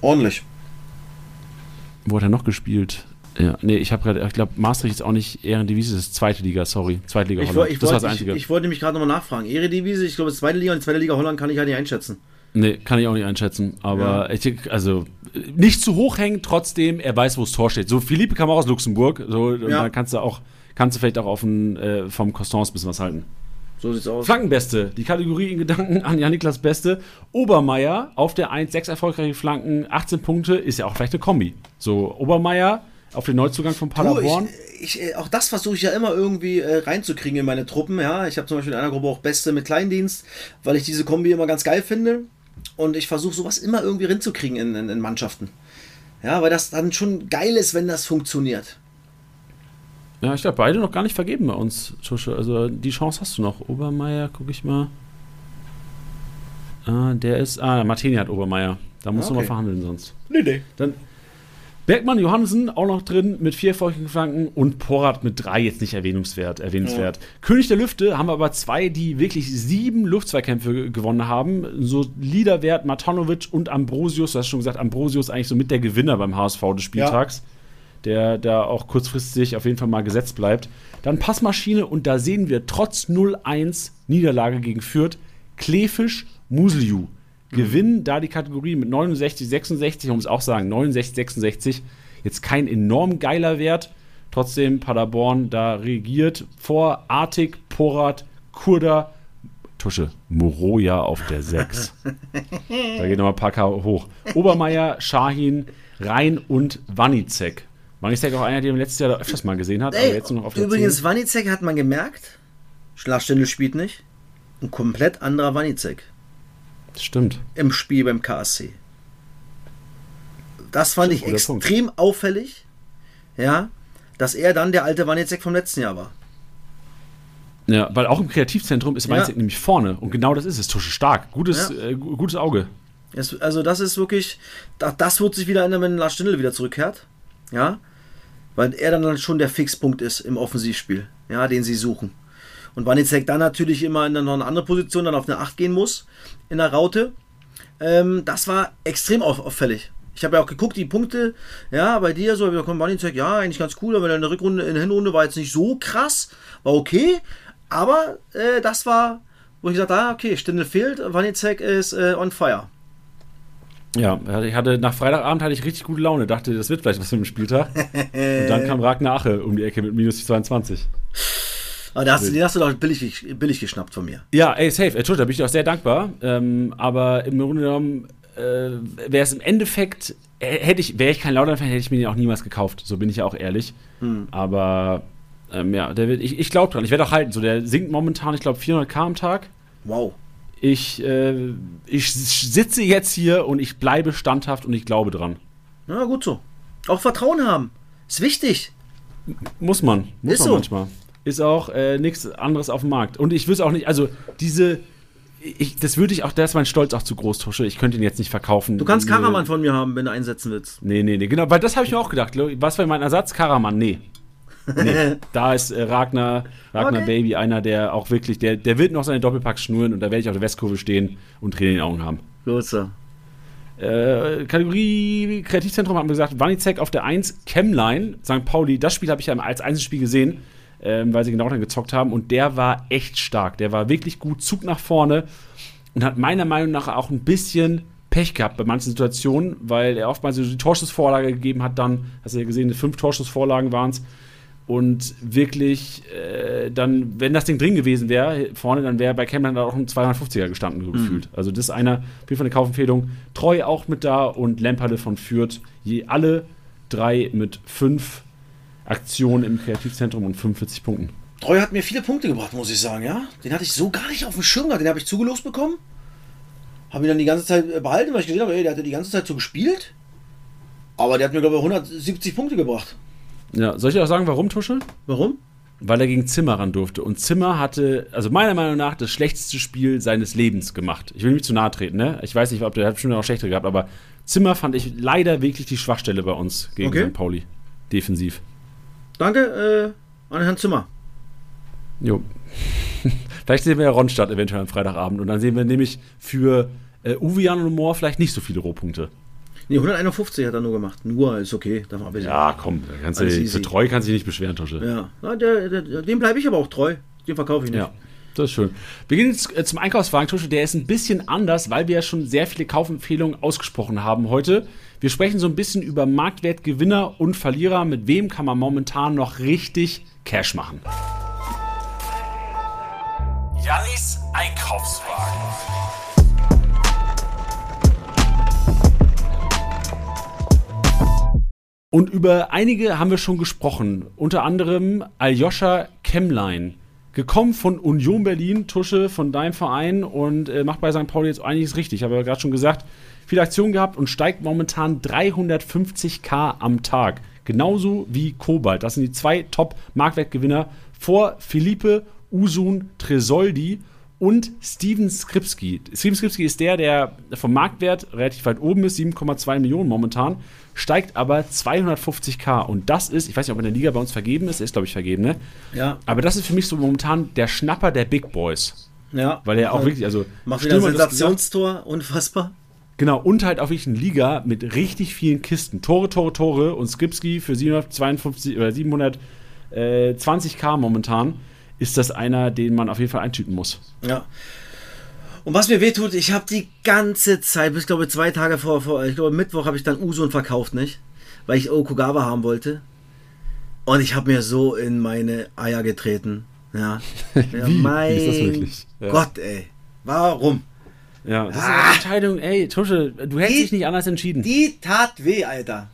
Ordentlich. Wo hat er noch gespielt? Ja, nee, ich habe gerade, ich glaube, Maastricht ist auch nicht Ehrendivisie, das ist zweite Liga, sorry. Zweite Liga Ich, Holland. das war das wollte, Einzige. ich, ich wollte mich gerade nochmal nachfragen. Eredivisie, ich glaube, zweite Liga und zweite Liga Holland kann ich halt nicht einschätzen. Nee, kann ich auch nicht einschätzen. Aber ich, also, nicht zu hoch hängen, trotzdem, er weiß, wo das Tor steht. So, Philippe kam auch aus Luxemburg, so, Ja. dann kannst du auch, kannst du vielleicht auch auf den, äh, vom Costans ein bisschen was halten. So sieht's aus. Flankenbeste, die Kategorie in Gedanken an Janiklas Beste. Obermeier auf der 1, 6 erfolgreiche Flanken, 18 Punkte, ist ja auch vielleicht eine Kombi. So, Obermeier auf den Neuzugang von Du, Paderborn. ich, ich, auch das versuche ich ja immer irgendwie äh, reinzukriegen in meine Truppen. Ja, ich habe zum Beispiel in einer Gruppe auch Beste mit Kleindienst, weil ich diese Kombi immer ganz geil finde. Und ich versuche sowas immer irgendwie reinzukriegen in, in, in Mannschaften. Ja, weil das dann schon geil ist, wenn das funktioniert. Ja, ich glaube, beide noch gar nicht vergeben bei uns, Tusche. Also die Chance hast du noch. Obermeier, gucke ich mal. Ah, der ist. Ah, Martini hat Obermeier. Da musst Ah, du mal okay. verhandeln sonst. Nee, nee. Dann Bergmann Johansen auch noch drin mit vier erfolgreichen Flanken und Porat mit drei jetzt nicht erwähnungswert. erwähnenswert. König der Lüfte haben wir aber zwei, die wirklich sieben Luftzweikämpfe ge- gewonnen haben. So Liederwert Matanovic und Ambrosius. Du hast schon gesagt, Ambrosius eigentlich so mit der Gewinner beim HSV des Spieltags. Der da auch kurzfristig auf jeden Fall mal gesetzt bleibt. Dann Passmaschine und da sehen wir trotz 0-1 Niederlage gegen Fürth Klefisch Musliu gewinnen da die Kategorie mit 69, 66, man muss auch sagen, 69, 66. Jetzt kein enorm geiler Wert. Trotzdem Paderborn da regiert vor Artig, Porat, Kurda, Tusche, Moroja auf der 6. da geht nochmal ein paar K hoch. Obermeier, Shahin, Rhein und Wanizek. Wanizek auch einer, den man letztes Jahr öfters mal gesehen hat, aber Ey, jetzt nur noch auf der übrigens, 10. Wanizek hat man gemerkt, Schlafstände spielt nicht. Ein komplett anderer Wanizek Stimmt. im Spiel beim KSC. Das fand ich Guter Punkt. extrem auffällig, ja, dass er dann der alte Wanizek vom letzten Jahr war. Ja, weil auch im Kreativzentrum ist Ja. Wanizek nämlich vorne und genau das ist es. Tusche stark. Gutes, Ja. äh, gu- gutes Auge. Es, also das ist wirklich, da- das wird sich wieder ändern, wenn Lars Stindl wieder zurückkehrt, ja, weil er dann schon der Fixpunkt ist im Offensivspiel, ja, den sie suchen. Und Wanizek dann natürlich immer in noch eine andere Position, dann auf eine 8 gehen muss, in der Raute. Ähm, das war extrem auf, auffällig. Ich habe ja auch geguckt, die Punkte, ja, bei dir so, da kommt Wanizek, ja, eigentlich ganz cool, aber in der Rückrunde, in der Hinrunde war jetzt nicht so krass, war okay, aber äh, das war, wo ich gesagt habe, ah, okay, Stindl fehlt, Wanizek ist äh, on fire. Ja, ich hatte nach Freitagabend hatte ich richtig gute Laune, dachte, das wird vielleicht was für den Spieltag. und dann kam Ragnar Ache um die Ecke mit minus 22. Aber da hast du, den hast du doch billig, billig geschnappt von mir. Ja, ey, safe. Entschuldigung, da bin ich auch sehr dankbar. Ähm, aber im Grunde genommen äh, wäre es im Endeffekt, äh, hätte ich, wäre ich kein Lautern-Fan, hätte ich mir den auch niemals gekauft. So bin ich ja auch ehrlich. Hm. Aber ähm, ja, der wird, ich, ich glaube dran. Ich werde auch halten. So, der sinkt momentan, ich glaube, 400k am Tag. Wow. Ich, äh, ich sitze jetzt hier und ich bleibe standhaft und ich glaube dran. Na gut so. Auch Vertrauen haben. Ist wichtig. Muss man. Muss Ist man so. manchmal. Ist auch äh, nichts anderes auf dem Markt. Und ich wüsste auch nicht, also diese. Ich, das würde ich auch, da ist mein Stolz auch zu groß, Tusche. Ich könnte ihn jetzt nicht verkaufen. Du kannst. Karaman von mir haben, wenn du einsetzen willst. Nee, nee, nee, genau, weil das habe ich mir auch gedacht. Was wäre mein Ersatz? Karaman, nee. nee. Da ist äh, Ragnar, Ragnar Okay. Baby einer, der auch wirklich, der, der wird noch seine Doppelpacks schnüren und da werde ich auf der Westkurve stehen und Tränen in den Augen haben. Gut so. Äh, Kategorie Kreativzentrum haben wir gesagt, Wanizek auf der 1, Chemline, St. Pauli, das Spiel habe ich ja als Einzelspiel gesehen, ähm, weil sie genau dann gezockt haben und der war echt stark. Der war wirklich gut, Zug nach vorne und hat meiner Meinung nach auch ein bisschen Pech gehabt bei manchen Situationen, weil er oftmals so die Torschussvorlage gegeben hat, dann, hast du ja gesehen, fünf Torschussvorlagen waren es. Und wirklich, äh, dann, wenn das Ding drin gewesen wäre, vorne, dann wäre bei Cameron da auch ein 250er gestanden, so gefühlt. Also, das ist einer, auf jeden Fall eine Kaufempfehlung. Treu auch mit da und Lemperle von Fürth. Je alle drei mit fünf Aktionen im Kreativzentrum und 45 Punkten. Treu hat mir viele Punkte gebracht, muss ich sagen, ja. Den hatte ich so gar nicht auf dem Schirm gehabt. Den habe ich zugelost bekommen. Habe ihn dann die ganze Zeit äh, behalten, weil ich gesehen habe, ey, der hat ja die ganze Zeit so gespielt. Aber der hat mir, glaube ich, 170 Punkte gebracht. Ja, soll ich auch sagen, warum, Tuschel? Warum? Weil er gegen Zimmer ran durfte. Und Zimmer hatte, also meiner Meinung nach, das schlechteste Spiel seines Lebens gemacht. Ich will nicht zu nahe treten, ne? Ich weiß nicht, ob der hat bestimmt noch schlechtere gehabt, aber Zimmer fand ich leider wirklich die Schwachstelle bei uns gegen Okay. St. Pauli. Defensiv. Danke äh, an Herrn Zimmer. Jo. vielleicht sehen wir ja Ronstadt eventuell am Freitagabend und dann sehen wir nämlich für äh, Uwe und Moore vielleicht nicht so viele Rohpunkte. Nee, 151 hat er nur gemacht. Nur ist okay. Darf man Ja, komm, kannst du, für treu kannst du dich nicht beschweren, Tosche. ja. Na, der, der, dem bleibe ich aber auch treu. Den verkaufe ich nicht. Ja, das ist schön. Wir gehen jetzt äh, zum Einkaufswagen, Tusche. Der ist ein bisschen anders, weil wir ja schon sehr viele Kaufempfehlungen ausgesprochen haben heute. Wir sprechen so ein bisschen über Marktwertgewinner und Verlierer. Mit wem kann man momentan noch richtig Cash machen? Jannis Einkaufswagen. Und über einige haben wir schon gesprochen. Unter anderem Aljoscha Kemlein. Gekommen von Union Berlin, Tusche von deinem Verein und äh, macht bei St. Pauli jetzt einiges richtig. Ich habe ja gerade schon gesagt, viele Aktionen gehabt und steigt momentan 350k am Tag. Genauso wie Kobalt. Das sind die zwei Top-Marktwertgewinner vor Philippe Usun Tresoldi und Steven Skripski. Steven Skripski ist der, der vom Marktwert relativ weit oben ist, 7,2 Millionen momentan, steigt aber 250k. Und das ist, ich weiß nicht, ob in der Liga bei uns vergeben ist, ist glaube ich vergeben, ne? Ja. Aber das ist für mich so momentan der Schnapper der Big Boys. ja. Weil er auch wirklich, also Macht wieder ein Sensationstor. Unfassbar. Genau, und halt auch wirklich eine Liga mit richtig vielen Kisten. Tore, Tore, Tore und Skripski für 752 oder 720k momentan ist das einer, den man auf jeden Fall eintüten muss. Ja. Und was mir wehtut, ich habe die ganze Zeit, bis glaube ich zwei Tage vor, vor ich glaube Mittwoch habe ich dann Usun verkauft, nicht? Weil ich Okugawa haben wollte. Und ich habe mir so in meine Eier getreten. Ja. ja Wie? Mein Wie ist das möglich? Ja. Gott, ey. Warum? Ja, das ist Ah. eine Entscheidung, ey, Tusche, du hättest Die- dich nicht anders entschieden. Die tat weh, Alter.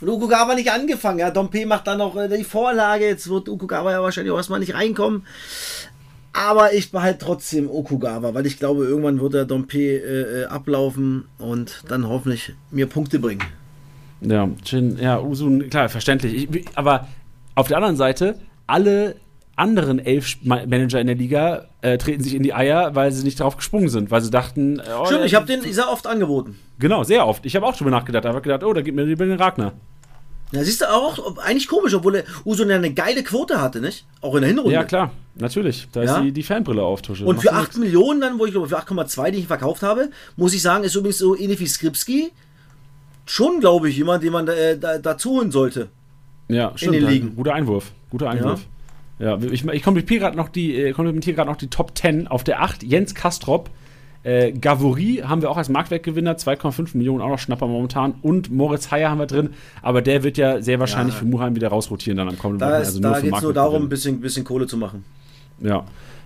Und Okugawa nicht angefangen. Ja, Dompe macht dann noch äh, die Vorlage. Jetzt wird Okugawa ja wahrscheinlich auch erstmal nicht reinkommen. Aber ich behalte trotzdem Okugawa, weil ich glaube, irgendwann wird der Dompe äh, äh, ablaufen und dann hoffentlich mir Punkte bringen. Ja, Jin, ja, Usun, klar, verständlich. Ich, aber auf der anderen Seite, alle anderen elf Manager in der Liga äh, treten sich in die Eier, weil sie nicht drauf gesprungen sind, weil sie dachten, äh, oh, Stimmt, ich habe den sehr oft angeboten. Genau, sehr oft. Ich habe auch drüber nachgedacht. Ich habe gedacht, oh, da gibt mir lieber den Ragnar. Ja, siehst du auch, eigentlich komisch, obwohl Usun ja eine geile Quote hatte, nicht? Auch in der Hinrunde. Ja, klar, natürlich. Da Ja. ist die, die Fanbrille auf, Tusche. Und für ja 8 Millionen dann, wo ich glaube für 8,2, die ich verkauft habe, muss ich sagen, ist übrigens so ähnlich wie Skripski schon, glaube ich, jemand, den man äh, da, dazu holen sollte. Ja, stimmt. den ja, Ligen. Guter Einwurf. Guter Einwurf. Ja, ich, ich kommentiere gerade noch, die, äh, gerade noch die Top 10. Auf der 8 Jens Kastrop. Äh, Gavori haben wir auch als Marktwertgewinner, 2,5 Millionen, auch noch Schnapper momentan. Und Moritz Heyer haben wir drin, aber der wird ja sehr wahrscheinlich Ja. für Muheim wieder rausrotieren dann am kommenden Da, Wochenende. Also da geht es nur darum, ein bisschen, bisschen Kohle zu machen. Ja.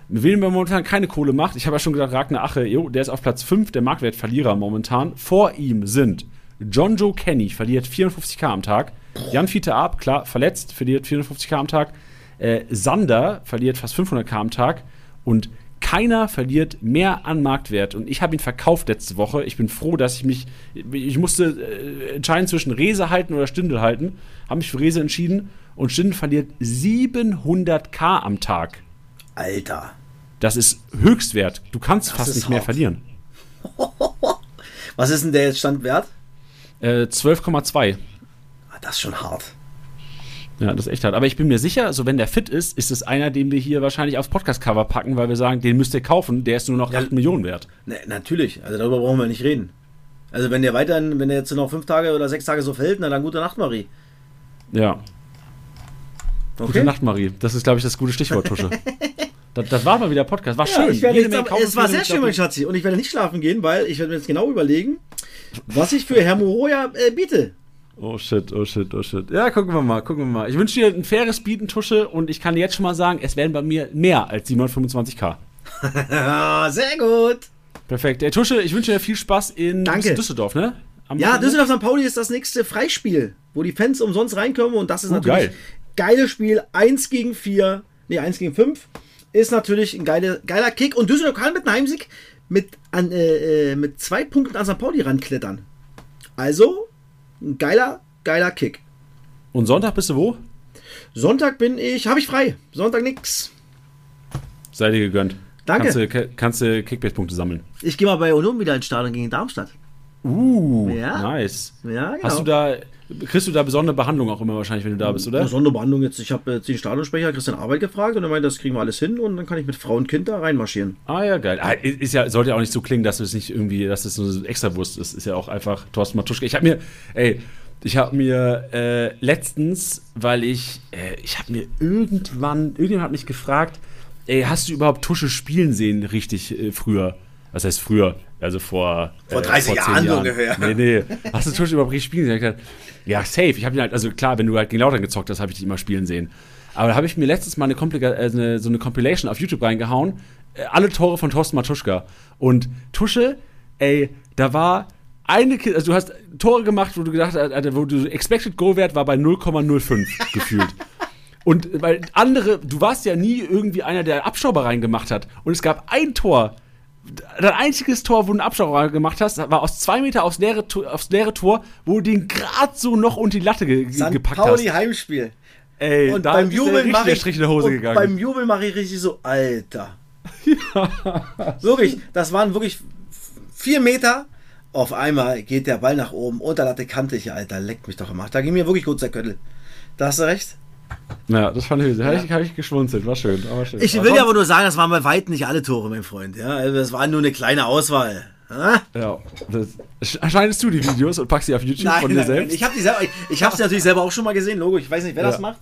Mit wem man momentan keine Kohle macht, ich habe ja schon gesagt, Ragnar Ache, jo, der ist auf Platz 5 der Marktwertverlierer momentan. Vor ihm sind John Joe Kenny, verliert 54k am Tag. Jan Fiete Ab, klar, verletzt, verliert 54k am Tag. Äh, Sander verliert fast 500k am Tag. Und keiner verliert mehr an Marktwert. Und ich habe ihn verkauft letzte Woche. Ich bin froh, dass ich mich. Ich musste äh, entscheiden zwischen Rese halten oder Stindel halten. Habe mich für Rese entschieden. Und Stindel verliert 700k am Tag. Alter. Das ist Höchstwert. Du kannst Das fast nicht mehr hart. verlieren. Was ist denn der jetzt Stand wert? Äh, 12,2. Ah, das ist schon hart. Ja, das ist echt hart. Aber ich bin mir sicher, also wenn der fit ist, ist es einer, den wir hier wahrscheinlich aufs Podcast-Cover packen, weil wir sagen, den müsst ihr kaufen, der ist nur noch 8 Millionen wert. Ne, natürlich, also darüber brauchen wir nicht reden. Also wenn der weiterhin, wenn der jetzt noch fünf Tage oder sechs Tage so fällt, na dann gute Nacht, Marie. Ja. Gute Okay? Nacht, Marie. Das ist, glaube ich, das gute Stichwort, Tusche. das, das war mal wieder Podcast. War Ja, schön. ich werde jetzt, aber, es war sehr schön, mein Schatzi. Und ich werde nicht schlafen gehen, weil ich werde mir jetzt genau überlegen, was ich für Herr Moroja äh, biete. Oh shit, oh shit, oh shit. Ja, gucken wir mal, gucken wir mal. Ich wünsche dir ein faires Bieten, Tusche, und ich kann dir jetzt schon mal sagen, es werden bei mir mehr als 725k. Ah, sehr gut. Perfekt. Der Tusche, ich wünsche dir viel Spaß in Danke. Düsseldorf, ne? Am Ja, Wochenende? Düsseldorf St. Pauli ist das nächste Freispiel, wo die Fans umsonst reinkommen und das ist Oh, natürlich geil. geiles Spiel. 1 gegen 4, nee, 1 gegen 5 ist natürlich ein geile, geiler Kick und Düsseldorf kann mit einem Heimsieg mit, an, äh, äh, mit zwei Punkten an St. Pauli ranklettern. Also, ein geiler, geiler Kick. Und Sonntag bist du wo? Sonntag bin ich, habe ich frei. Sonntag nix. Sei dir gegönnt. Danke. Kannst du, ka- kannst du Kickbase-Punkte sammeln. Ich gehe mal bei Union wieder ins Stadion gegen Darmstadt. Uh, Ja. nice. Ja, genau. Hast du da, kriegst du da besondere Behandlung auch immer wahrscheinlich, wenn du da bist, oder? Eine Sonderbehandlung jetzt. Ich habe jetzt den Stadionsprecher Christian Arbeit gefragt und er meinte, das kriegen wir alles hin und dann kann ich mit Frau und Kind da reinmarschieren. Ah ja, geil. Ah, ist ja, sollte ja auch nicht so klingen, dass es nicht irgendwie, dass es so eine Extrawurst ist. Ist ja auch einfach Thorsten Matuschka. Ich habe mir, ey, ich habe mir äh, letztens, weil ich, äh, ich habe mir irgendwann, irgendjemand hat mich gefragt, ey, hast du überhaupt Tusche spielen sehen richtig äh, früher? Was heißt früher? Also vor, Vor 30 zehn Jahren so ungefähr. Nee, nee. Hast du Tusche überhaupt richtig spielen sehen? Ich hab gedacht, ja, safe. Ich habe ihn halt, also klar, wenn du halt gegen Lautern gezockt hast, habe ich dich immer spielen sehen. Aber da habe ich mir letztens mal eine, äh, eine, so eine Compilation auf YouTube reingehauen. Äh, alle Tore von Thorsten Matuschka. Und Tusche, ey, da war eine, also du hast Tore gemacht, wo du gedacht hast, wo du Expected Goal Wert war bei 0,05 gefühlt. Und weil andere, du warst ja nie irgendwie einer, der Abstauber reingemacht hat. Und es gab ein Tor, dein einziges Tor, wo du einen Abstauber gemacht hast, war aus zwei Meter aufs leere, Tor- aufs leere Tor, wo du den gerade so noch unter die Latte ge St. gepackt Pauli hast. Heimspiel. Ey, Und da beim Jubeln mache ich. Beim Jubeln mache ich richtig so, Alter. wirklich, das waren wirklich vier Meter. Auf einmal geht der Ball nach oben, Unterlatte kantig, Alter, leckt mich doch im Arsch. Da ging mir wirklich kurz der Köttel. Da hast du recht. Ja, das fand ich, da hab ich, hab ich geschmunzelt, war schön, war schön. Ich Aber will ja aber nur sagen, das waren bei weitem nicht alle Tore, mein Freund. Ja, also das war nur eine kleine Auswahl. Ja? Ja, das, schneidest du die Videos und packst sie auf YouTube von dir selbst? Ich habe die selber, ich, ich habe sie natürlich selber auch schon mal gesehen, Logo. Ich weiß nicht, wer das Ja. macht.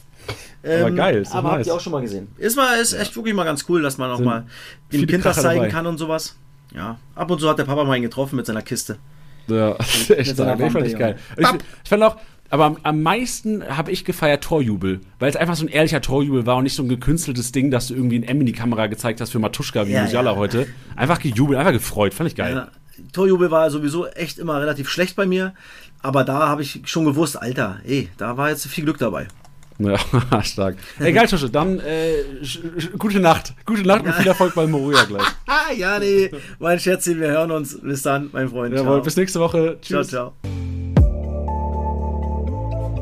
Ähm, Aber geil, ist aber habt nice. ihr auch schon mal gesehen. Ist mal, ist echt wirklich mal ganz cool, dass man auch Sind mal dem Kind Kracher zeigen dabei. kann und sowas. Ja, ab und zu hat der Papa mal ihn getroffen mit seiner Kiste. Ja, das ist echt stark. Nee, fand ich geil. Ich, ich fand auch, aber am, am meisten habe ich gefeiert Torjubel, weil es einfach so ein ehrlicher Torjubel war und nicht so ein gekünsteltes Ding, dass du irgendwie ein M in die Kamera gezeigt hast für Matuschka wie Ja, Musiala ja. heute. Einfach gejubelt, einfach gefreut, fand ich geil. Ja, Torjubel war sowieso echt immer relativ schlecht bei mir. Aber da habe ich schon gewusst, Alter, ey, da war jetzt viel Glück dabei. Ja, stark. Egal, Tusche, dann äh, gute Nacht. Gute Nacht und viel Erfolg beim Moruja gleich. Ah, ja, nee, mein Schätzchen, wir hören uns. Bis dann, mein Freund. Jawohl, bis nächste Woche. ciao, Tschüss. ciao.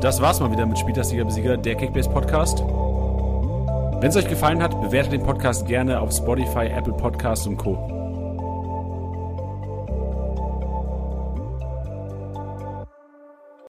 Das war's mal wieder mit Spieltagsliga Besieger, der Kickbase Podcast. Wenn es euch gefallen hat, bewertet den Podcast gerne auf Spotify, Apple Podcasts und Co.